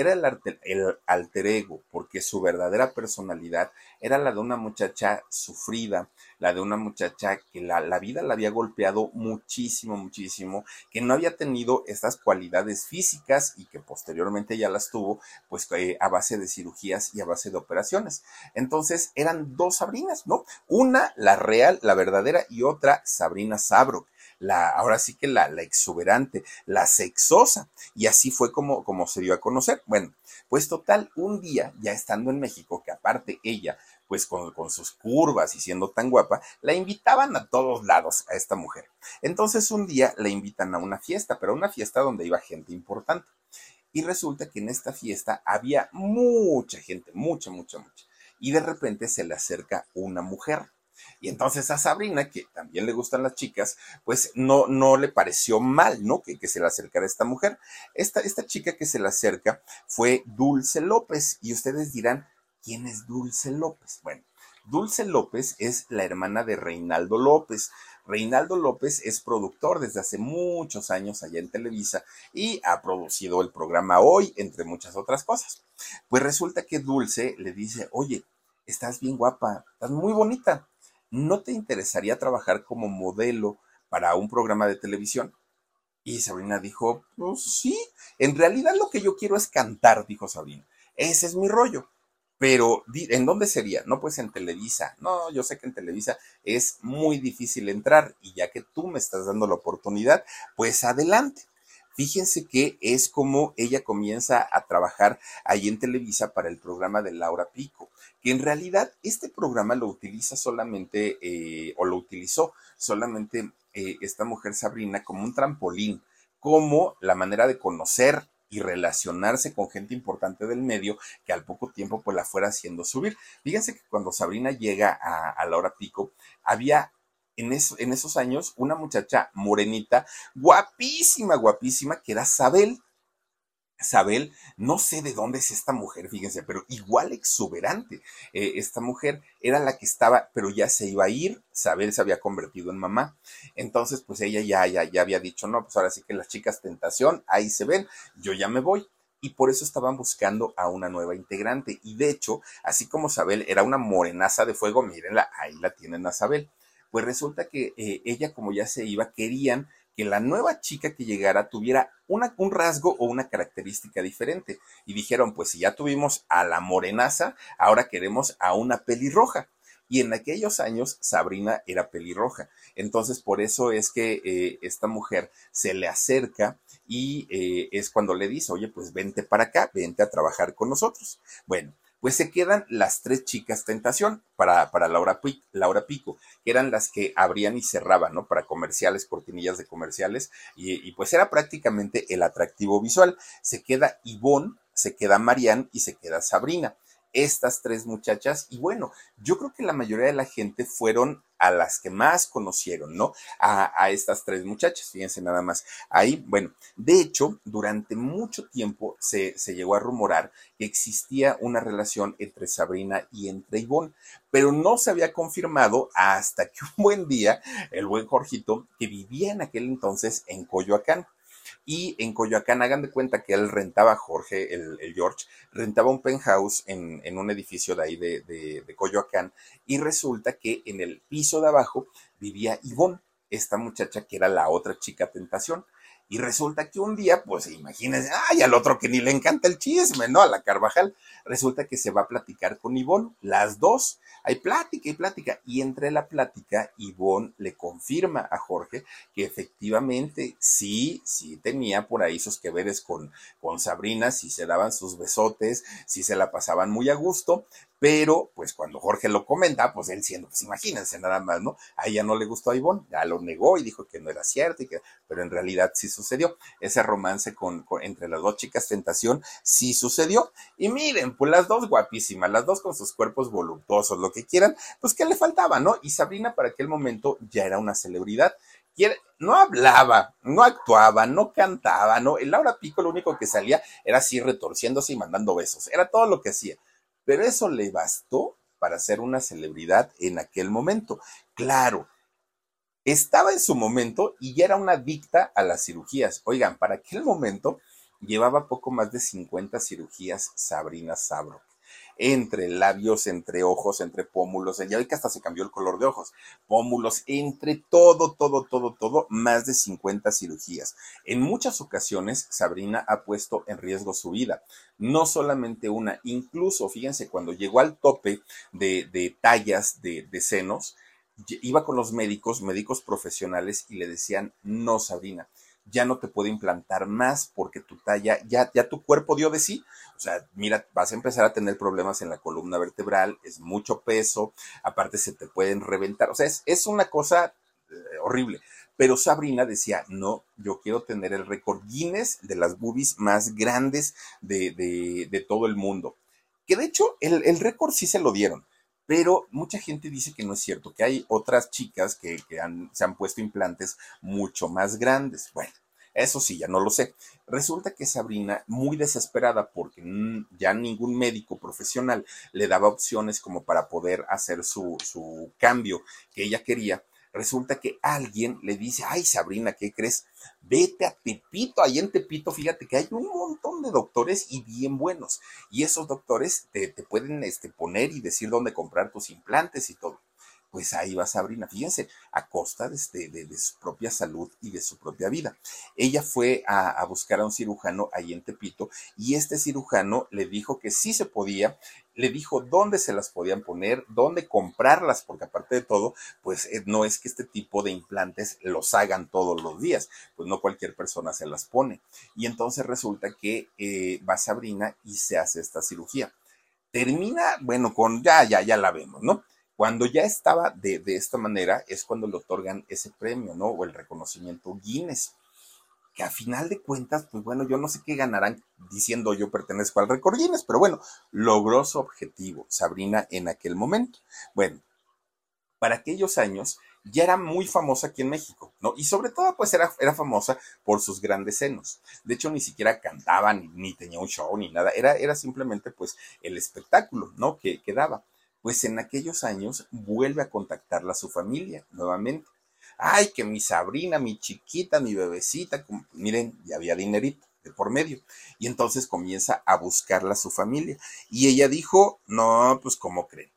era el, alter ego, porque su verdadera personalidad era la de una muchacha sufrida, la de una muchacha que la, vida la había golpeado muchísimo, muchísimo, que no había tenido estas cualidades físicas y que posteriormente ya las tuvo, pues eh, a base de cirugías y a base de operaciones. Entonces eran dos Sabrinas, ¿no? Una, la real, la verdadera, y otra, Sabrina Sabro la, ahora sí que la, la exuberante, la sexosa. Y así fue como, como se dio a conocer. Bueno, pues total, un día, ya estando en México, que aparte ella, pues con, con, sus curvas y siendo tan guapa, la invitaban a todos lados a esta mujer. Entonces un día la invitan a una fiesta, pero una fiesta donde iba gente importante. Y resulta que en esta fiesta había mucha gente, mucha, mucha, mucha. Y de repente se le acerca una mujer y entonces a Sabrina, que también le gustan las chicas, pues no, no le pareció mal, ¿no? Que, que se le acercara esta mujer. Esta, esta chica que se le acerca fue Dulce López. Y ustedes dirán, ¿quién es Dulce López? Bueno, Dulce López es la hermana de Reinaldo López. Reinaldo López es productor desde hace muchos años allá en Televisa y ha producido el programa Hoy, entre muchas otras cosas. Pues resulta que Dulce le dice, oye, estás bien guapa, estás muy bonita. ¿No te interesaría trabajar como modelo para un programa de televisión? Y Sabrina dijo, pues sí, en realidad lo que yo quiero es cantar, dijo Sabrina. Ese es mi rollo. Pero, ¿en dónde sería? No, pues en Televisa. No, yo sé que en Televisa es muy difícil entrar y ya que tú me estás dando la oportunidad, pues adelante. Fíjense que es como ella comienza a trabajar ahí en Televisa para el programa de Laura Pico, que en realidad este programa lo utiliza solamente, eh, o lo utilizó solamente eh, esta mujer Sabrina como un trampolín, como la manera de conocer y relacionarse con gente importante del medio que al poco tiempo pues la fuera haciendo subir. Fíjense que cuando Sabrina llega a, a la hora pico, había en, esos años una muchacha morenita, guapísima, guapísima, que era Sabel. Sabel, no sé de dónde es esta mujer, fíjense, pero igual exuberante. Eh, esta mujer era la que estaba, pero ya se iba a ir. Sabel se había convertido en mamá. Entonces, pues ella ya, ya, ya había dicho, no, pues ahora sí que las chicas tentación, ahí se ven, yo ya me voy. Y por eso estaban buscando a una nueva integrante. Y de hecho, así como Sabel era una morenaza de fuego, mírenla, ahí la tienen a Sabel. Pues resulta que eh, ella, como ya se iba, querían que la nueva chica que llegara tuviera una, un rasgo o una característica diferente. Y dijeron, pues si ya tuvimos a la morenaza, ahora queremos a una pelirroja. Y en aquellos años Sabrina era pelirroja. Entonces por eso es que eh, esta mujer se le acerca y eh, es cuando le dice, oye, pues vente para acá, vente a trabajar con nosotros. Bueno, pues se quedan las tres chicas tentación para, para Laura, Laura Pico, que eran las que abrían y cerraban, ¿no? Para comerciales, cortinillas de comerciales, y, y pues era prácticamente el atractivo visual. Se queda Ivonne, se queda Marianne y se queda Sabrina estas tres muchachas y bueno, yo creo que la mayoría de la gente fueron a las que más conocieron, ¿no? A, estas tres muchachas, fíjense nada más. Ahí, bueno, de hecho, durante mucho tiempo se, se llegó a rumorar que existía una relación entre Sabrina y entre Ivonne, pero no se había confirmado hasta que un buen día el buen Jorgito, que vivía en aquel entonces en Coyoacán, y en Coyoacán, hagan de cuenta que él rentaba, Jorge, el, George, rentaba un penthouse en, en, un edificio de ahí de, de, de Coyoacán y resulta que en el piso de abajo vivía Ivonne, esta muchacha que era la otra chica tentación. Y resulta que un día, pues imagínense, ay, al otro que ni le encanta el chisme, ¿no? A la Carvajal. Resulta que se va a platicar con Ivonne, las dos. Hay plática y plática. Y entre la plática, Ivonne le confirma a Jorge que efectivamente sí, sí tenía por ahí sus que veres con, con Sabrina, si se daban sus besotes, si se la pasaban muy a gusto, pero, pues cuando Jorge lo comenta, pues él siendo, pues imagínense nada más, ¿no? A ella no le gustó a Ivonne, ya lo negó y dijo que no era cierto, y que, pero en realidad sí sucedió. Ese romance con, entre las dos chicas tentación sí sucedió. Y miren, pues las dos guapísimas, las dos con sus cuerpos voluptuosos, lo que quieran, pues que le faltaba, ¿no? Y Sabrina para aquel momento ya era una celebridad. No hablaba, no actuaba, no cantaba, no. El Laura Pico lo único que salía era así retorciéndose y mandando besos. Era todo lo que hacía pero eso le bastó para ser una celebridad en aquel momento. Claro, estaba en su momento y ya era una adicta a las cirugías. Oigan, para aquel momento llevaba poco más de 50 cirugías Sabrina Sabro entre labios, entre ojos, entre pómulos, ya ve que hasta se cambió el color de ojos, pómulos, entre todo, todo, todo, todo, más de 50 cirugías. En muchas ocasiones, Sabrina ha puesto en riesgo su vida, no solamente una, incluso, fíjense, cuando llegó al tope de, de tallas de, de senos, iba con los médicos, médicos profesionales, y le decían, no, Sabrina, ya no te puedo implantar más porque tu talla, ya, ya tu cuerpo dio de sí. O sea, mira, vas a empezar a tener problemas en la columna vertebral, es mucho peso, aparte se te pueden reventar. O sea, es, es una cosa eh, horrible. Pero Sabrina decía, no, yo quiero tener el récord Guinness de las boobies más grandes de, de, de todo el mundo. Que de hecho, el, el récord sí se lo dieron pero mucha gente dice que no es cierto, que hay otras chicas que, se han puesto implantes mucho más grandes. Bueno, eso sí, ya no lo sé. Resulta que Sabrina, muy desesperada porque ya ningún médico profesional le daba opciones como para poder hacer su, su cambio que ella quería, resulta que alguien le dice, ay Sabrina, ¿qué crees? Vete a Tepito, ahí en Tepito, fíjate que hay un montón de doctores y bien buenos. Y esos doctores te, te pueden este, poner y decir dónde comprar tus implantes y todo. Pues ahí va Sabrina, fíjense, a costa de, este, de, su propia salud y de su propia vida. Ella fue a, a, buscar a un cirujano ahí en Tepito y este cirujano le dijo que sí se podía, le dijo dónde se las podían poner, dónde comprarlas, porque aparte de todo, pues eh, no es que este tipo de implantes los hagan todos los días, pues no cualquier persona se las pone. Y entonces resulta que eh, va Sabrina y se hace esta cirugía. Termina, bueno, con ya, ya, ya la vemos, ¿no? Cuando ya estaba de, esta manera es cuando le otorgan ese premio, ¿no? O el reconocimiento Guinness. Que a final de cuentas, pues bueno, yo no sé qué ganarán diciendo yo pertenezco al récord Guinness, pero bueno, logró su objetivo Sabrina en aquel momento. Bueno, para aquellos años ya era muy famosa aquí en México, ¿no? Y sobre todo, pues era, era famosa por sus grandes senos. De hecho, ni siquiera cantaba, ni, tenía un show, ni nada. Era, era simplemente, pues, el espectáculo, ¿no? Que, que daba pues en aquellos años vuelve a contactarla a su familia nuevamente. Ay, que mi sabrina, mi chiquita, mi bebecita, miren, ya había dinerito de por medio. Y entonces comienza a buscarla a su familia. Y ella dijo, no, pues ¿cómo creen?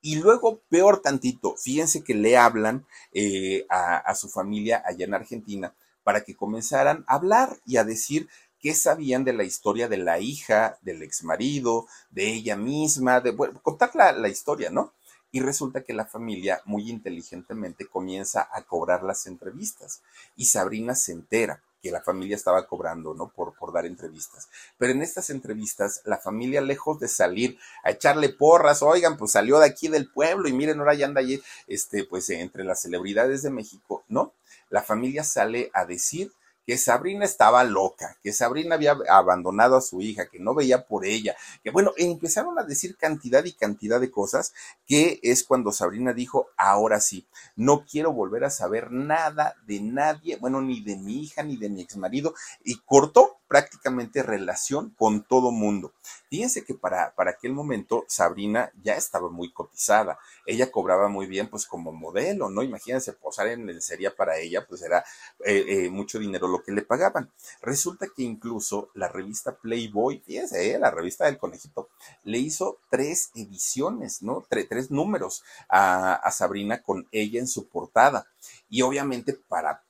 Y luego, peor tantito, fíjense que le hablan eh, a, a su familia allá en Argentina para que comenzaran a hablar y a decir qué sabían de la historia de la hija, del exmarido, de ella misma, de contar la, la historia, ¿no? Y resulta que la familia muy inteligentemente comienza a cobrar las entrevistas y Sabrina se entera que la familia estaba cobrando, ¿no? Por, por dar entrevistas. Pero en estas entrevistas, la familia, lejos de salir a echarle porras, oigan, pues salió de aquí del pueblo y miren, ahora ya anda allí, este, pues entre las celebridades de México, ¿no? La familia sale a decir que Sabrina estaba loca, que Sabrina había abandonado a su hija, que no veía por ella, que bueno, empezaron a decir cantidad y cantidad de cosas, que es cuando Sabrina dijo, ahora sí, no quiero volver a saber nada de nadie, bueno, ni de mi hija, ni de mi exmarido, y cortó prácticamente relación con todo mundo. Fíjense que para, para aquel momento Sabrina ya estaba muy cotizada. Ella cobraba muy bien, pues como modelo, ¿no? Imagínense, posar en lencería para ella, pues era eh, eh, mucho dinero lo que le pagaban. Resulta que incluso la revista Playboy, fíjense, ¿eh? la revista del conejito, le hizo tres ediciones, ¿no? tres números a, a Sabrina con ella en su portada. Y obviamente para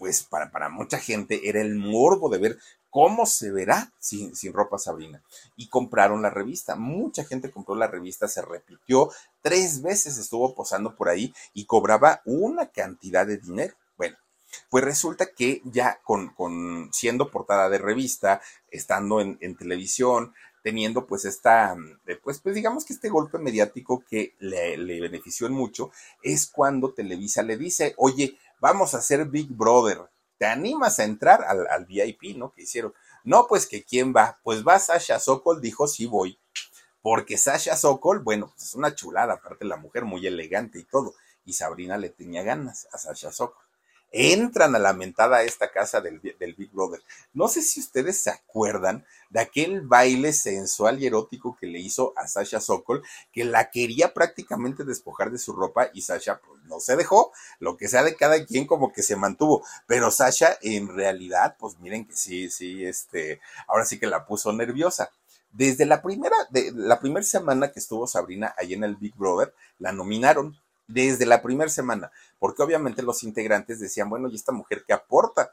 pues para, para mucha gente era el morbo de ver cómo se verá sin, sin, ropa Sabrina. Y compraron la revista. Mucha gente compró la revista, se repitió, tres veces estuvo posando por ahí y cobraba una cantidad de dinero. Bueno, pues resulta que ya con, con siendo portada de revista, estando en, en televisión, teniendo pues esta, pues, pues digamos que este golpe mediático que le, le benefició en mucho, es cuando Televisa le dice, oye, vamos a hacer Big Brother. ¿Te animas a entrar al, VIP, no? Que hicieron. No, pues que quién va. Pues va Sasha Sokol, dijo sí voy. Porque Sasha Sokol, bueno, pues es una chulada, aparte la mujer muy elegante y todo. Y Sabrina le tenía ganas a Sasha Sokol entran a la mentada esta casa del, Big Brother. No sé si ustedes se acuerdan de aquel baile sensual y erótico que le hizo a Sasha Sokol, que la quería prácticamente despojar de su ropa y Sasha pues, no se dejó, lo que sea de cada quien como que se mantuvo, pero Sasha en realidad, pues miren que sí, sí, este, ahora sí que la puso nerviosa. Desde la primera, de, la primera semana que estuvo Sabrina ahí en el Big Brother, la nominaron desde la primera semana, porque obviamente los integrantes decían, bueno, ¿y esta mujer qué aporta?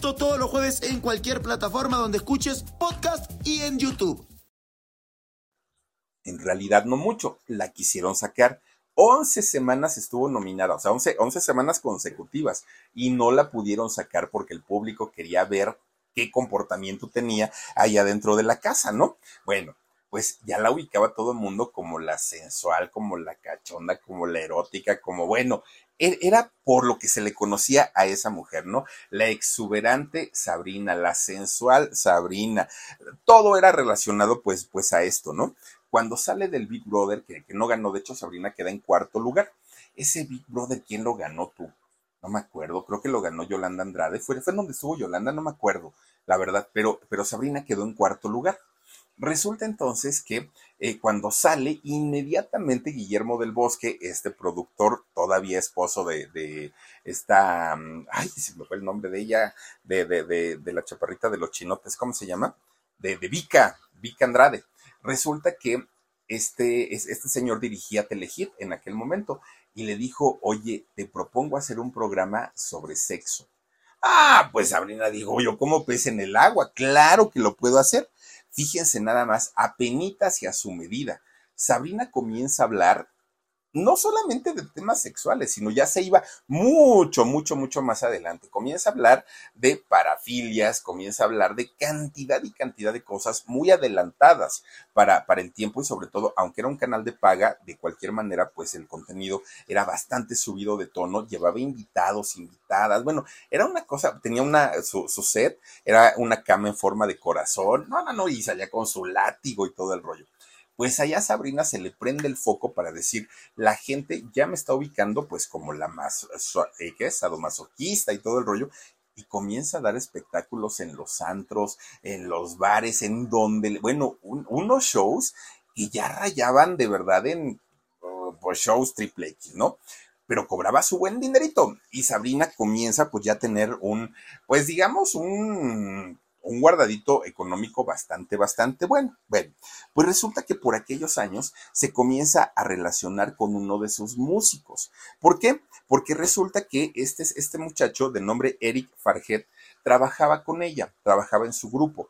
Todos los jueves en cualquier plataforma donde escuches podcast y en YouTube. En realidad no mucho, la quisieron sacar. 11 semanas estuvo nominada, o sea, 11, 11 semanas consecutivas y no la pudieron sacar porque el público quería ver qué comportamiento tenía allá dentro de la casa, ¿no? Bueno, pues ya la ubicaba todo el mundo como la sensual, como la cachonda, como la erótica, como bueno, era por lo que se le conocía a esa mujer, ¿no? La exuberante Sabrina, la sensual Sabrina, todo era relacionado pues, pues a esto, ¿no? Cuando sale del Big Brother, que, que no ganó, de hecho Sabrina queda en cuarto lugar. ese Big Brother, ¿quién lo ganó tú? No me acuerdo, creo que lo ganó Yolanda Andrade. Fue, fue donde estuvo Yolanda, no me acuerdo, la verdad, pero, pero Sabrina quedó en cuarto lugar. Resulta entonces que eh, cuando sale, inmediatamente Guillermo del Bosque, este productor, todavía esposo de, esta, mm, ay, se me fue el nombre de ella, de, de, la chaparrita de los chinotes, ¿cómo se llama? De, de Vika, Vika Andrade. Resulta que este, este señor dirigía Telehit en aquel momento y le dijo, oye, te propongo hacer un programa sobre sexo. Ah, pues Sabrina dijo, yo como pez en el agua, claro que lo puedo hacer. Fíjense nada más, apenitas y a su medida. Sabrina comienza a hablar no solamente de temas sexuales, sino ya se iba mucho, mucho, mucho más adelante. Comienza a hablar de parafilias, comienza a hablar de cantidad y cantidad de cosas muy adelantadas para, para el tiempo y sobre todo, aunque era un canal de paga, de cualquier manera, pues el contenido era bastante subido de tono, llevaba invitados, invitadas, bueno, era una cosa, tenía una, su, su set, era una cama en forma de corazón, no, no, no, y salía con su látigo y todo el rollo pues allá Sabrina se le prende el foco para decir, la gente ya me está ubicando pues como la más, eh, ¿qué es? Sadomasoquista y todo el rollo, y comienza a dar espectáculos en los antros, en los bares, en donde, bueno, unos shows que ya rayaban de verdad en uh, pues shows triple X, ¿no? Pero cobraba su buen dinerito y Sabrina comienza pues ya a tener un, pues digamos, un un guardadito económico bastante, bastante bueno. Bueno, pues resulta que por aquellos años se comienza a relacionar con uno de sus músicos. ¿Por qué? Porque resulta que este, este muchacho de nombre Eric Farget trabajaba con ella, trabajaba en su grupo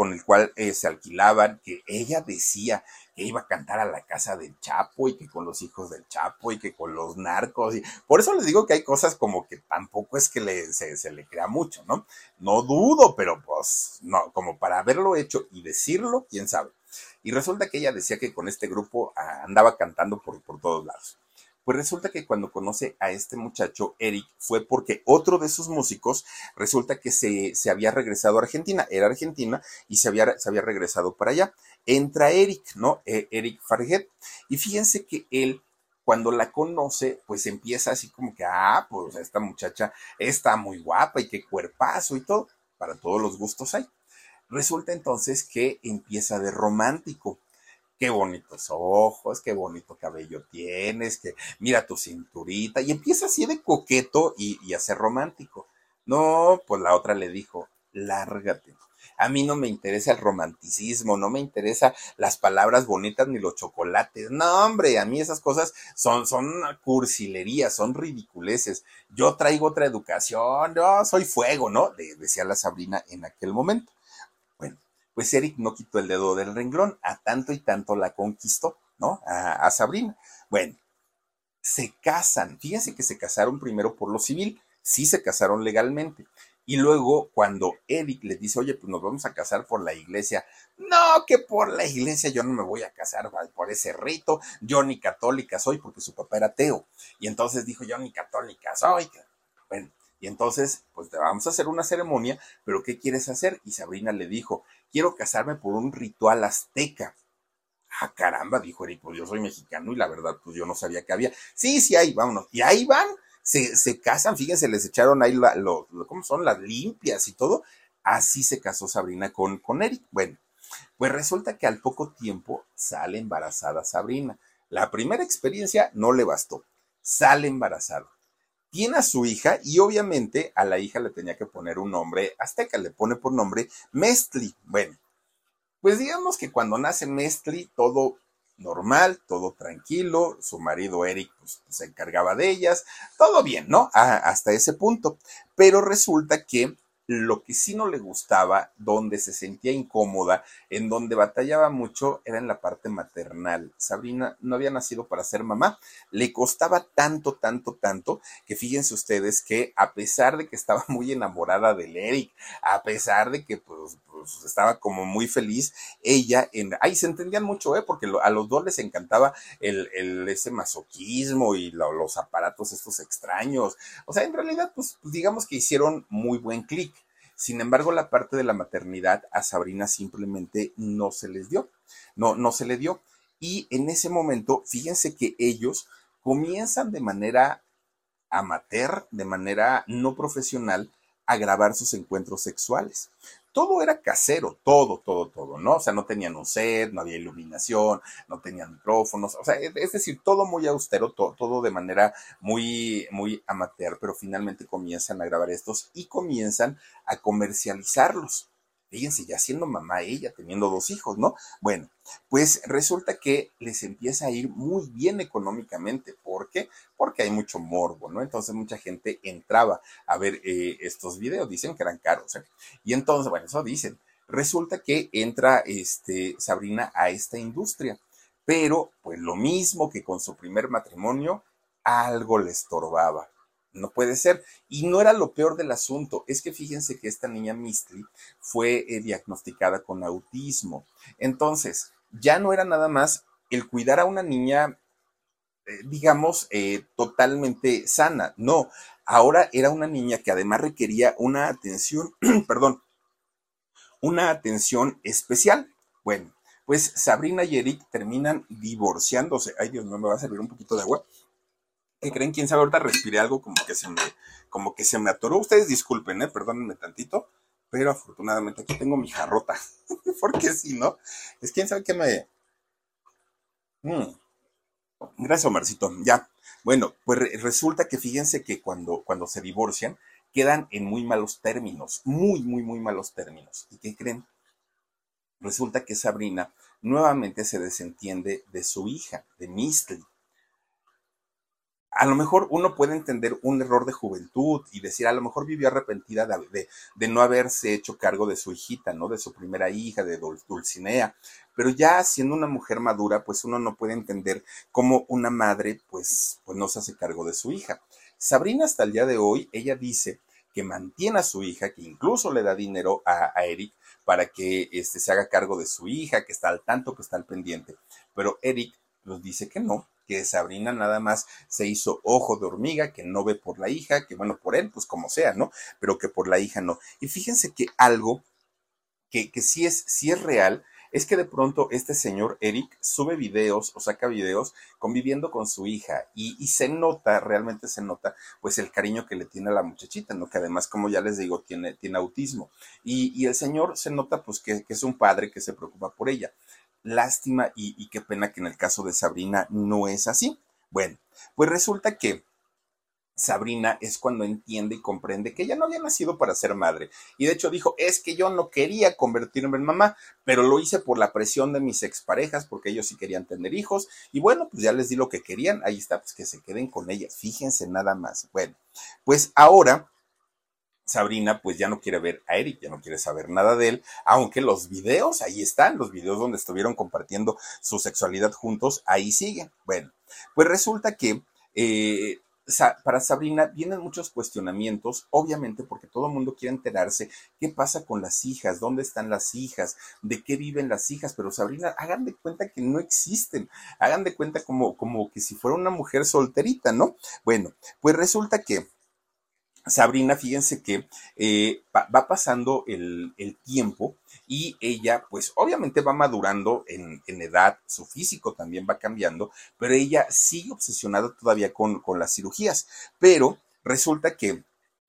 con el cual eh, se alquilaban, que ella decía que iba a cantar a la casa del Chapo y que con los hijos del Chapo y que con los narcos. Y por eso les digo que hay cosas como que tampoco es que se, se, le crea mucho, ¿no? No dudo, pero pues no, como para haberlo hecho y decirlo, quién sabe. Y resulta que ella decía que con este grupo ah, andaba cantando por, por todos lados. Pues resulta que cuando conoce a este muchacho, Eric, fue porque otro de sus músicos resulta que se, se había regresado a Argentina, era Argentina y se había, se había regresado para allá. Entra Eric, ¿no? E, Eric Farget. Y fíjense que él cuando la conoce, pues empieza así como que, ah, pues esta muchacha está muy guapa y qué cuerpazo y todo, para todos los gustos hay. Resulta entonces que empieza de romántico qué bonitos ojos, qué bonito cabello tienes, que mira tu cinturita, y empieza así de coqueto y, a ser romántico. No, pues la otra le dijo, lárgate. A mí no me interesa el romanticismo, no me interesa las palabras bonitas ni los chocolates. No, hombre, a mí esas cosas son, son cursilerías, son ridiculeces. Yo traigo otra educación, yo soy fuego, ¿no? decía la Sabrina en aquel momento pues Eric no quitó el dedo del renglón, a tanto y tanto la conquistó, ¿no? A, Sabrina. Bueno, se casan, fíjense que se casaron primero por lo civil, sí se casaron legalmente. Y luego cuando Eric le dice, oye, pues nos vamos a casar por la iglesia, no, que por la iglesia yo no me voy a casar por ese rito, yo ni católica soy porque su papá era ateo. Y entonces dijo, yo ni católica soy. Bueno, y entonces, pues vamos a hacer una ceremonia, pero ¿qué quieres hacer? Y Sabrina le dijo, quiero casarme por un ritual azteca. Ah, caramba, dijo Eric, pues yo soy mexicano y la verdad, pues yo no sabía que había. Sí, sí, ahí vámonos. Y ahí van, se, se casan, fíjense, les echaron ahí la, ¿cómo son? Las limpias y todo. Así se casó Sabrina con, con Eric. Bueno, pues resulta que al poco tiempo sale embarazada Sabrina. La primera experiencia no le bastó. Sale embarazada tiene a su hija y obviamente a la hija le tenía que poner un nombre azteca, le pone por nombre Mestli. Bueno, pues digamos que cuando nace Mestli todo normal, todo tranquilo, su marido Eric pues, se encargaba de ellas, todo bien, ¿no? hasta ese punto. Pero resulta que lo que sí no le gustaba, donde se sentía incómoda, en donde batallaba mucho, era en la parte maternal. Sabrina no había nacido para ser mamá. Le costaba tanto, tanto, tanto, que fíjense ustedes que a pesar de que estaba muy enamorada del Eric, a pesar de que pues, pues estaba como muy feliz, ella, en, ay, se entendían mucho, ¿eh? Porque a los dos les encantaba el, el ese masoquismo y los aparatos estos extraños. O sea, en realidad, pues digamos que hicieron muy buen clic. Sin embargo, la parte de la maternidad a Sabrina simplemente no se les dio, no, no se le dio. Y en ese momento, fíjense que ellos comienzan de manera amateur, de manera no profesional, a grabar sus encuentros sexuales todo era casero, todo, todo, todo, ¿no? O sea, no tenían un set, no había iluminación, no tenían micrófonos, o sea, es decir, todo muy austero, todo, todo de manera muy, muy amateur, pero finalmente comienzan a grabar estos y comienzan a comercializarlos. Fíjense, ya siendo mamá ella, teniendo dos hijos, ¿no? Bueno, pues resulta que les empieza a ir muy bien económicamente. ¿Por qué? Porque hay mucho morbo, ¿no? Entonces mucha gente entraba a ver eh, estos videos, dicen que eran caros. ¿eh? Y entonces, bueno, eso dicen. Resulta que entra este, Sabrina a esta industria, pero pues lo mismo que con su primer matrimonio, algo le estorbaba no puede ser. Y no era lo peor del asunto, es que fíjense que esta niña Misty fue eh, diagnosticada con autismo. Entonces, ya no era nada más el cuidar a una niña, eh, digamos, eh, totalmente sana, no, ahora era una niña que además requería una atención, (clears throat) perdón, una atención especial. Bueno, pues Sabrina y Eric terminan divorciándose. Ay, Dios mío, me va a servir un poquito de agua. ¿Qué creen? ¿Quién sabe? Ahorita respiré algo como que se me, como que se me atoró. Ustedes disculpen, ¿eh? Perdónenme tantito, pero afortunadamente aquí tengo mi jarrota. (laughs) Porque si no, es quién sabe qué me... Mm. Gracias, Omarcito. Ya. Bueno, pues resulta que fíjense que cuando, cuando se divorcian, quedan en muy malos términos, muy, muy, muy malos términos. ¿Y qué creen? Resulta que Sabrina nuevamente se desentiende de su hija, de Misty a lo mejor uno puede entender un error de juventud y decir, a lo mejor vivió arrepentida de, no haberse hecho cargo de su hijita, ¿no? De su primera hija, de Dulcinea. Pero ya siendo una mujer madura, pues uno no puede entender cómo una madre, pues, pues no se hace cargo de su hija. Sabrina hasta el día de hoy, ella dice que mantiene a su hija, que incluso le da dinero a, a Eric para que este, se haga cargo de su hija, que está al tanto, que está al pendiente. Pero Eric nos dice que no, que Sabrina nada más se hizo ojo de hormiga, que no ve por la hija, que bueno, por él, pues como sea, ¿no? Pero que por la hija no. Y fíjense que algo que, que sí, es, sí es real es que de pronto este señor Eric sube videos o saca videos conviviendo con su hija y, se nota, realmente se nota, pues el cariño que le tiene a la muchachita, ¿no? Que además, como ya les digo, tiene, tiene autismo. Y, el señor se nota, pues, que, que, es un padre que se preocupa por ella. Lástima y, qué pena que en el caso de Sabrina no es así. Bueno, pues resulta que Sabrina es cuando entiende y comprende que ella no había nacido para ser madre. Y de hecho dijo, es que yo no quería convertirme en mamá, pero lo hice por la presión de mis exparejas, porque ellos sí querían tener hijos. Y bueno, pues ya les di lo que querían, ahí está, pues que se queden con ellas. Fíjense nada más. Bueno, pues ahora Sabrina pues ya no quiere ver a Eric, ya no quiere saber nada de él, aunque los videos ahí están, los videos donde estuvieron compartiendo su sexualidad juntos, ahí siguen. Bueno, pues resulta que eh, para Sabrina vienen muchos cuestionamientos, obviamente porque todo el mundo quiere enterarse qué pasa con las hijas, dónde están las hijas, de qué viven las hijas, pero Sabrina, hagan de cuenta que no existen, hagan de cuenta como, como que si fuera una mujer solterita, ¿no? Bueno, pues resulta que Sabrina, fíjense que eh, va pasando el, tiempo y ella, pues obviamente va madurando en, edad, su físico también va cambiando, pero ella sigue obsesionada todavía con, con las cirugías. Pero resulta que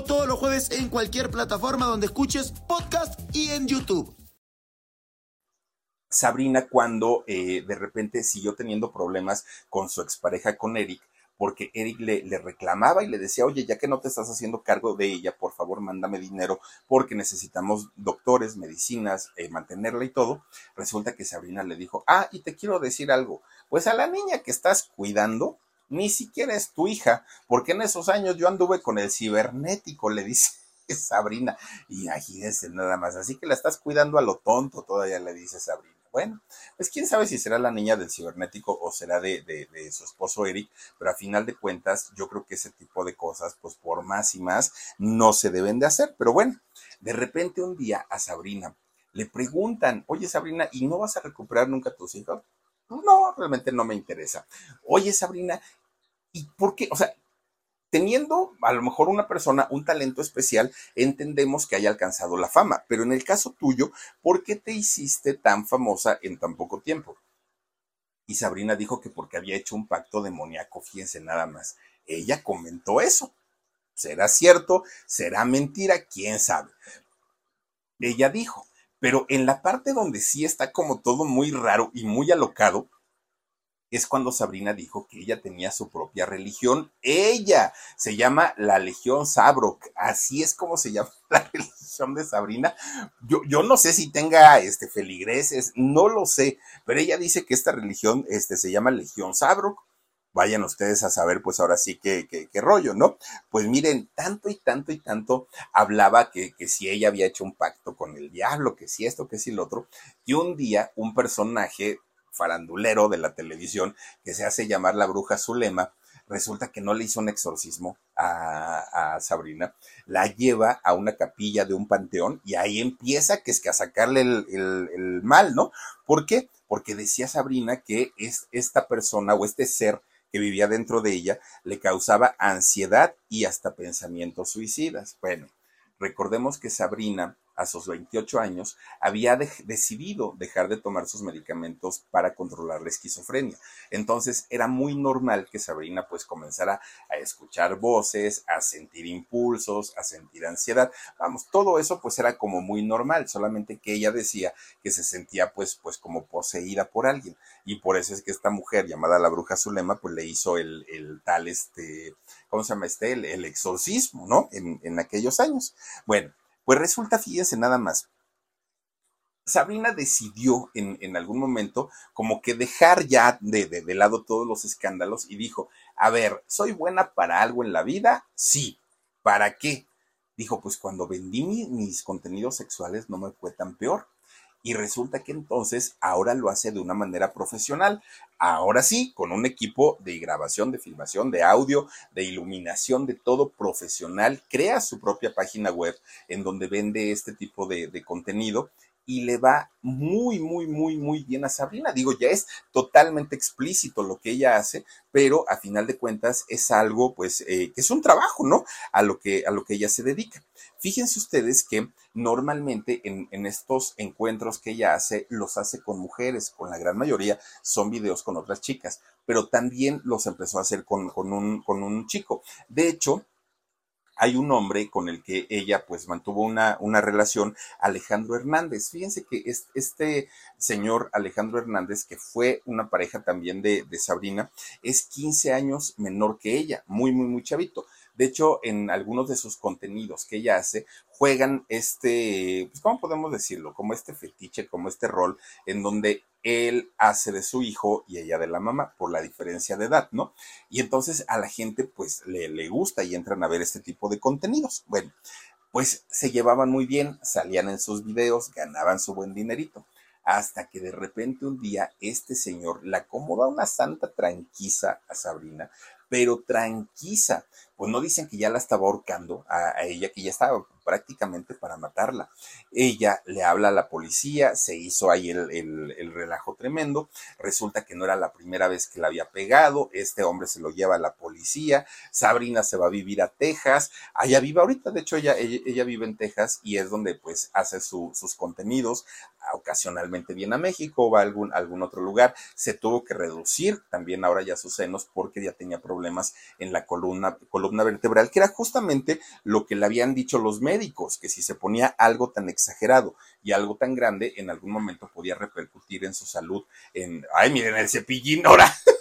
todos los jueves en cualquier plataforma donde escuches podcast y en YouTube. Sabrina cuando eh, de repente siguió teniendo problemas con su expareja, con Eric, porque Eric le, reclamaba y le decía, oye, ya que no te estás haciendo cargo de ella, por favor, mándame dinero porque necesitamos doctores, medicinas, eh, mantenerla y todo. Resulta que Sabrina le dijo, ah, y te quiero decir algo, pues a la niña que estás cuidando, ni siquiera es tu hija, porque en esos años yo anduve con el cibernético, le dice (laughs) Sabrina, y imagínense nada más, así que la estás cuidando a lo tonto, todavía le dice Sabrina. Bueno, pues quién sabe si será la niña del cibernético o será de, de, su esposo Eric, pero a final de cuentas yo creo que ese tipo de cosas, pues por más y más, no se deben de hacer. Pero bueno, de repente un día a Sabrina le preguntan, oye Sabrina, ¿y no vas a recuperar nunca a tus hijos? No, realmente no me interesa. Oye Sabrina, ¿y por qué? O sea, teniendo a lo mejor una persona un talento especial, entendemos que haya alcanzado la fama, pero en el caso tuyo, ¿por qué te hiciste tan famosa en tan poco tiempo? Y Sabrina dijo que porque había hecho un pacto demoníaco, fíjense nada más. Ella comentó eso. ¿Será cierto? ¿Será mentira? ¿Quién sabe? Ella dijo, pero en la parte donde sí está como todo muy raro y muy alocado, es cuando Sabrina dijo que ella tenía su propia religión. Ella se llama la Legión Sabrok. Así es como se llama (laughs) la religión de Sabrina. Yo, yo no sé si tenga este, feligreses, no lo sé, pero ella dice que esta religión este, se llama Legión Sabrok. Vayan ustedes a saber, pues ahora sí qué, qué, rollo, ¿no? Pues miren, tanto y tanto y tanto hablaba que, que si ella había hecho un pacto con el diablo, que si esto, que si lo otro, y un día un personaje farandulero de la televisión que se hace llamar la bruja Zulema, resulta que no le hizo un exorcismo a, Sabrina, la lleva a una capilla de un panteón y ahí empieza que es que a sacarle el, mal, ¿no? ¿Por qué? Porque decía Sabrina que es esta persona o este ser que vivía dentro de ella le causaba ansiedad y hasta pensamientos suicidas. Bueno, recordemos que Sabrina a sus 28 años, había decidido dejar de tomar sus medicamentos para controlar la esquizofrenia. Entonces era muy normal que Sabrina pues comenzara a escuchar voces, a sentir impulsos, a sentir ansiedad. Vamos, todo eso pues era como muy normal, solamente que ella decía que se sentía pues, pues como poseída por alguien. Y por eso es que esta mujer llamada la bruja Zulema pues le hizo el, tal este, ¿cómo se llama este? El, exorcismo, ¿no? En, en aquellos años. Bueno, pues resulta, fíjense nada más, Sabrina decidió en, algún momento como que dejar ya de, de, lado todos los escándalos y dijo, a ver, ¿soy buena para algo en la vida? Sí. ¿Para qué? Dijo, pues cuando vendí mis contenidos sexuales no me fue tan peor y resulta que entonces ahora lo hace de una manera profesional. Ahora sí, con un equipo de grabación, de filmación, de audio, de iluminación, de todo profesional, crea su propia página web en donde vende este tipo de, contenido y le va muy, muy, muy, muy bien a Sabrina. Digo, ya es totalmente explícito lo que ella hace, pero a final de cuentas es algo, pues, eh, que es un trabajo, ¿no? A lo que, a lo que ella se dedica. Fíjense ustedes que normalmente en, en, estos encuentros que ella hace, los hace con mujeres, con la gran mayoría son videos con otras chicas, pero también los empezó a hacer con, con, un, con un chico. De hecho, hay un hombre con el que ella pues mantuvo una, una relación, Alejandro Hernández. Fíjense que este señor Alejandro Hernández, que fue una pareja también de, de Sabrina, es 15 años menor que ella, muy, muy, muy chavito. De hecho, en algunos de sus contenidos que ella hace, juegan este, pues, ¿cómo podemos decirlo? Como este fetiche, como este rol, en donde él hace de su hijo y ella de la mamá, por la diferencia de edad, ¿no? Y entonces a la gente, pues, le, le gusta y entran a ver este tipo de contenidos. Bueno, pues se llevaban muy bien, salían en sus videos, ganaban su buen dinerito hasta que de repente un día este señor le acomoda una santa tranquisa a Sabrina, pero tranquila. Pues no dicen que ya la estaba ahorcando a, ella, que ya estaba prácticamente para matarla. Ella le habla a la policía, se hizo ahí el, el, relajo tremendo. Resulta que no era la primera vez que la había pegado. Este hombre se lo lleva a la policía. Sabrina se va a vivir a Texas. Allá vive ahorita, de hecho, ella, ella, vive en Texas y es donde pues hace sus contenidos. Ocasionalmente viene a México o va a algún, algún otro lugar. Se tuvo que reducir también ahora ya sus senos porque ya tenía problemas en la columna vertebral, que era justamente lo que le habían dicho los médicos, que si se ponía algo tan exagerado y algo tan grande, en algún momento podía repercutir en su salud. En, ay, miren el cepillín, ahora. (laughs)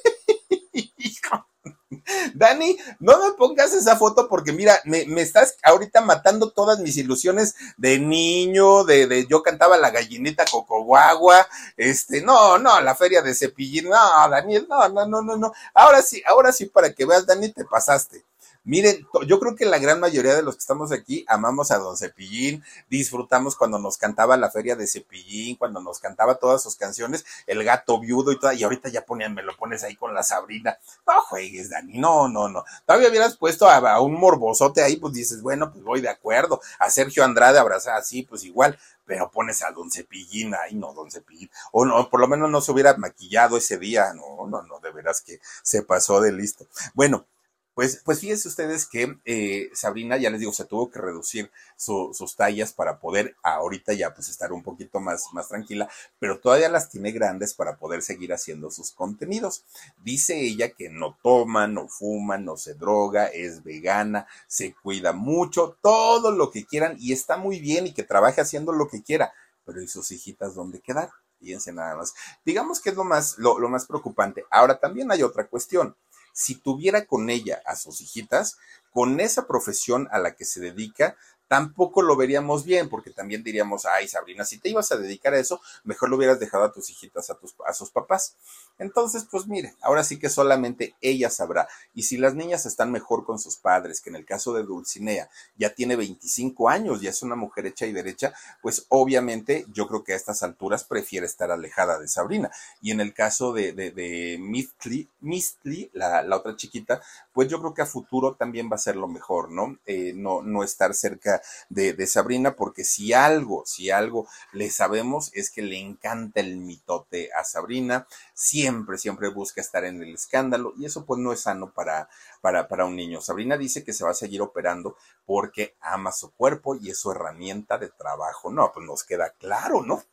Dani, no me pongas esa foto porque mira, me, estás ahorita matando todas mis ilusiones de niño, de, de yo cantaba la gallineta cocoguagua, este, no, no, la feria de cepillín, no, Daniel, no, no, no, no, no. Ahora sí, ahora sí, para que veas, Dani, te pasaste. Miren, yo creo que la gran mayoría de los que estamos aquí amamos a Don Cepillín, disfrutamos cuando nos cantaba la feria de Cepillín, cuando nos cantaba todas sus canciones, El gato viudo y toda, y ahorita ya ponían, me lo pones ahí con la Sabrina. No juegues, Dani, no, no, no. Todavía hubieras puesto a, un morbosote ahí, pues dices, bueno, pues voy de acuerdo. A Sergio Andrade abrazar así, pues igual, pero pones a Don Cepillín ahí, no, Don Cepillín. O no, por lo menos no se hubiera maquillado ese día, no, no, no, de veras que se pasó de listo. Bueno, pues, pues fíjense ustedes que eh, Sabrina, ya les digo, se tuvo que reducir sus tallas para poder ahorita ya pues estar un poquito más, más tranquila, pero todavía las tiene grandes para poder seguir haciendo sus contenidos. Dice ella que no toma, no fuma, no se droga, es vegana, se cuida mucho, todo lo que quieran y está muy bien y que trabaje haciendo lo que quiera, pero ¿y sus hijitas dónde quedaron? Fíjense nada más. Digamos que es lo más, lo, lo más preocupante. Ahora también hay otra cuestión si tuviera con ella a sus hijitas, con esa profesión a la que se dedica, tampoco lo veríamos bien, porque también diríamos, ay, Sabrina, si te ibas a dedicar a eso, mejor lo hubieras dejado a tus hijitas, a, tus, a sus papás. Entonces, pues mire, ahora sí que solamente ella sabrá. Y si las niñas están mejor con sus padres, que en el caso de Dulcinea ya tiene 25 años, ya es una mujer hecha y derecha, pues obviamente yo creo que a estas alturas prefiere estar alejada de Sabrina. Y en el caso de, de, de Mistly, la, la, otra chiquita, pues yo creo que a futuro también va a ser lo mejor, ¿no? Eh, no, no estar cerca de, Sabrina, porque si algo, si algo le sabemos es que le encanta el mitote a Sabrina, siempre, siempre busca estar en el escándalo y eso pues no es sano para, para, para un niño. Sabrina dice que se va a seguir operando porque ama su cuerpo y es su herramienta de trabajo. No, pues nos queda claro, ¿no?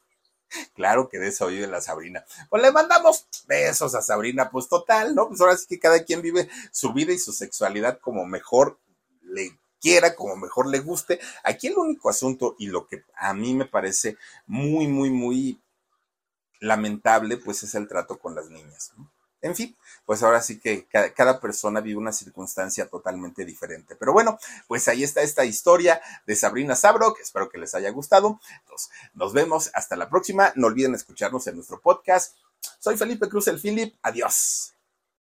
Claro que de eso vive la Sabrina. Pues le mandamos besos a Sabrina, pues total, ¿no? Pues ahora sí que cada quien vive su vida y su sexualidad como mejor le quiera, como mejor le guste. Aquí el único asunto y lo que a mí me parece muy, muy, muy lamentable, pues es el trato con las niñas. En fin, pues ahora sí que cada, persona vive una circunstancia totalmente diferente. Pero bueno, pues ahí está esta historia de Sabrina Sabro, que espero que les haya gustado. Entonces, nos vemos hasta la próxima. No olviden escucharnos en nuestro podcast. Soy Felipe Cruz, el Philip. Adiós.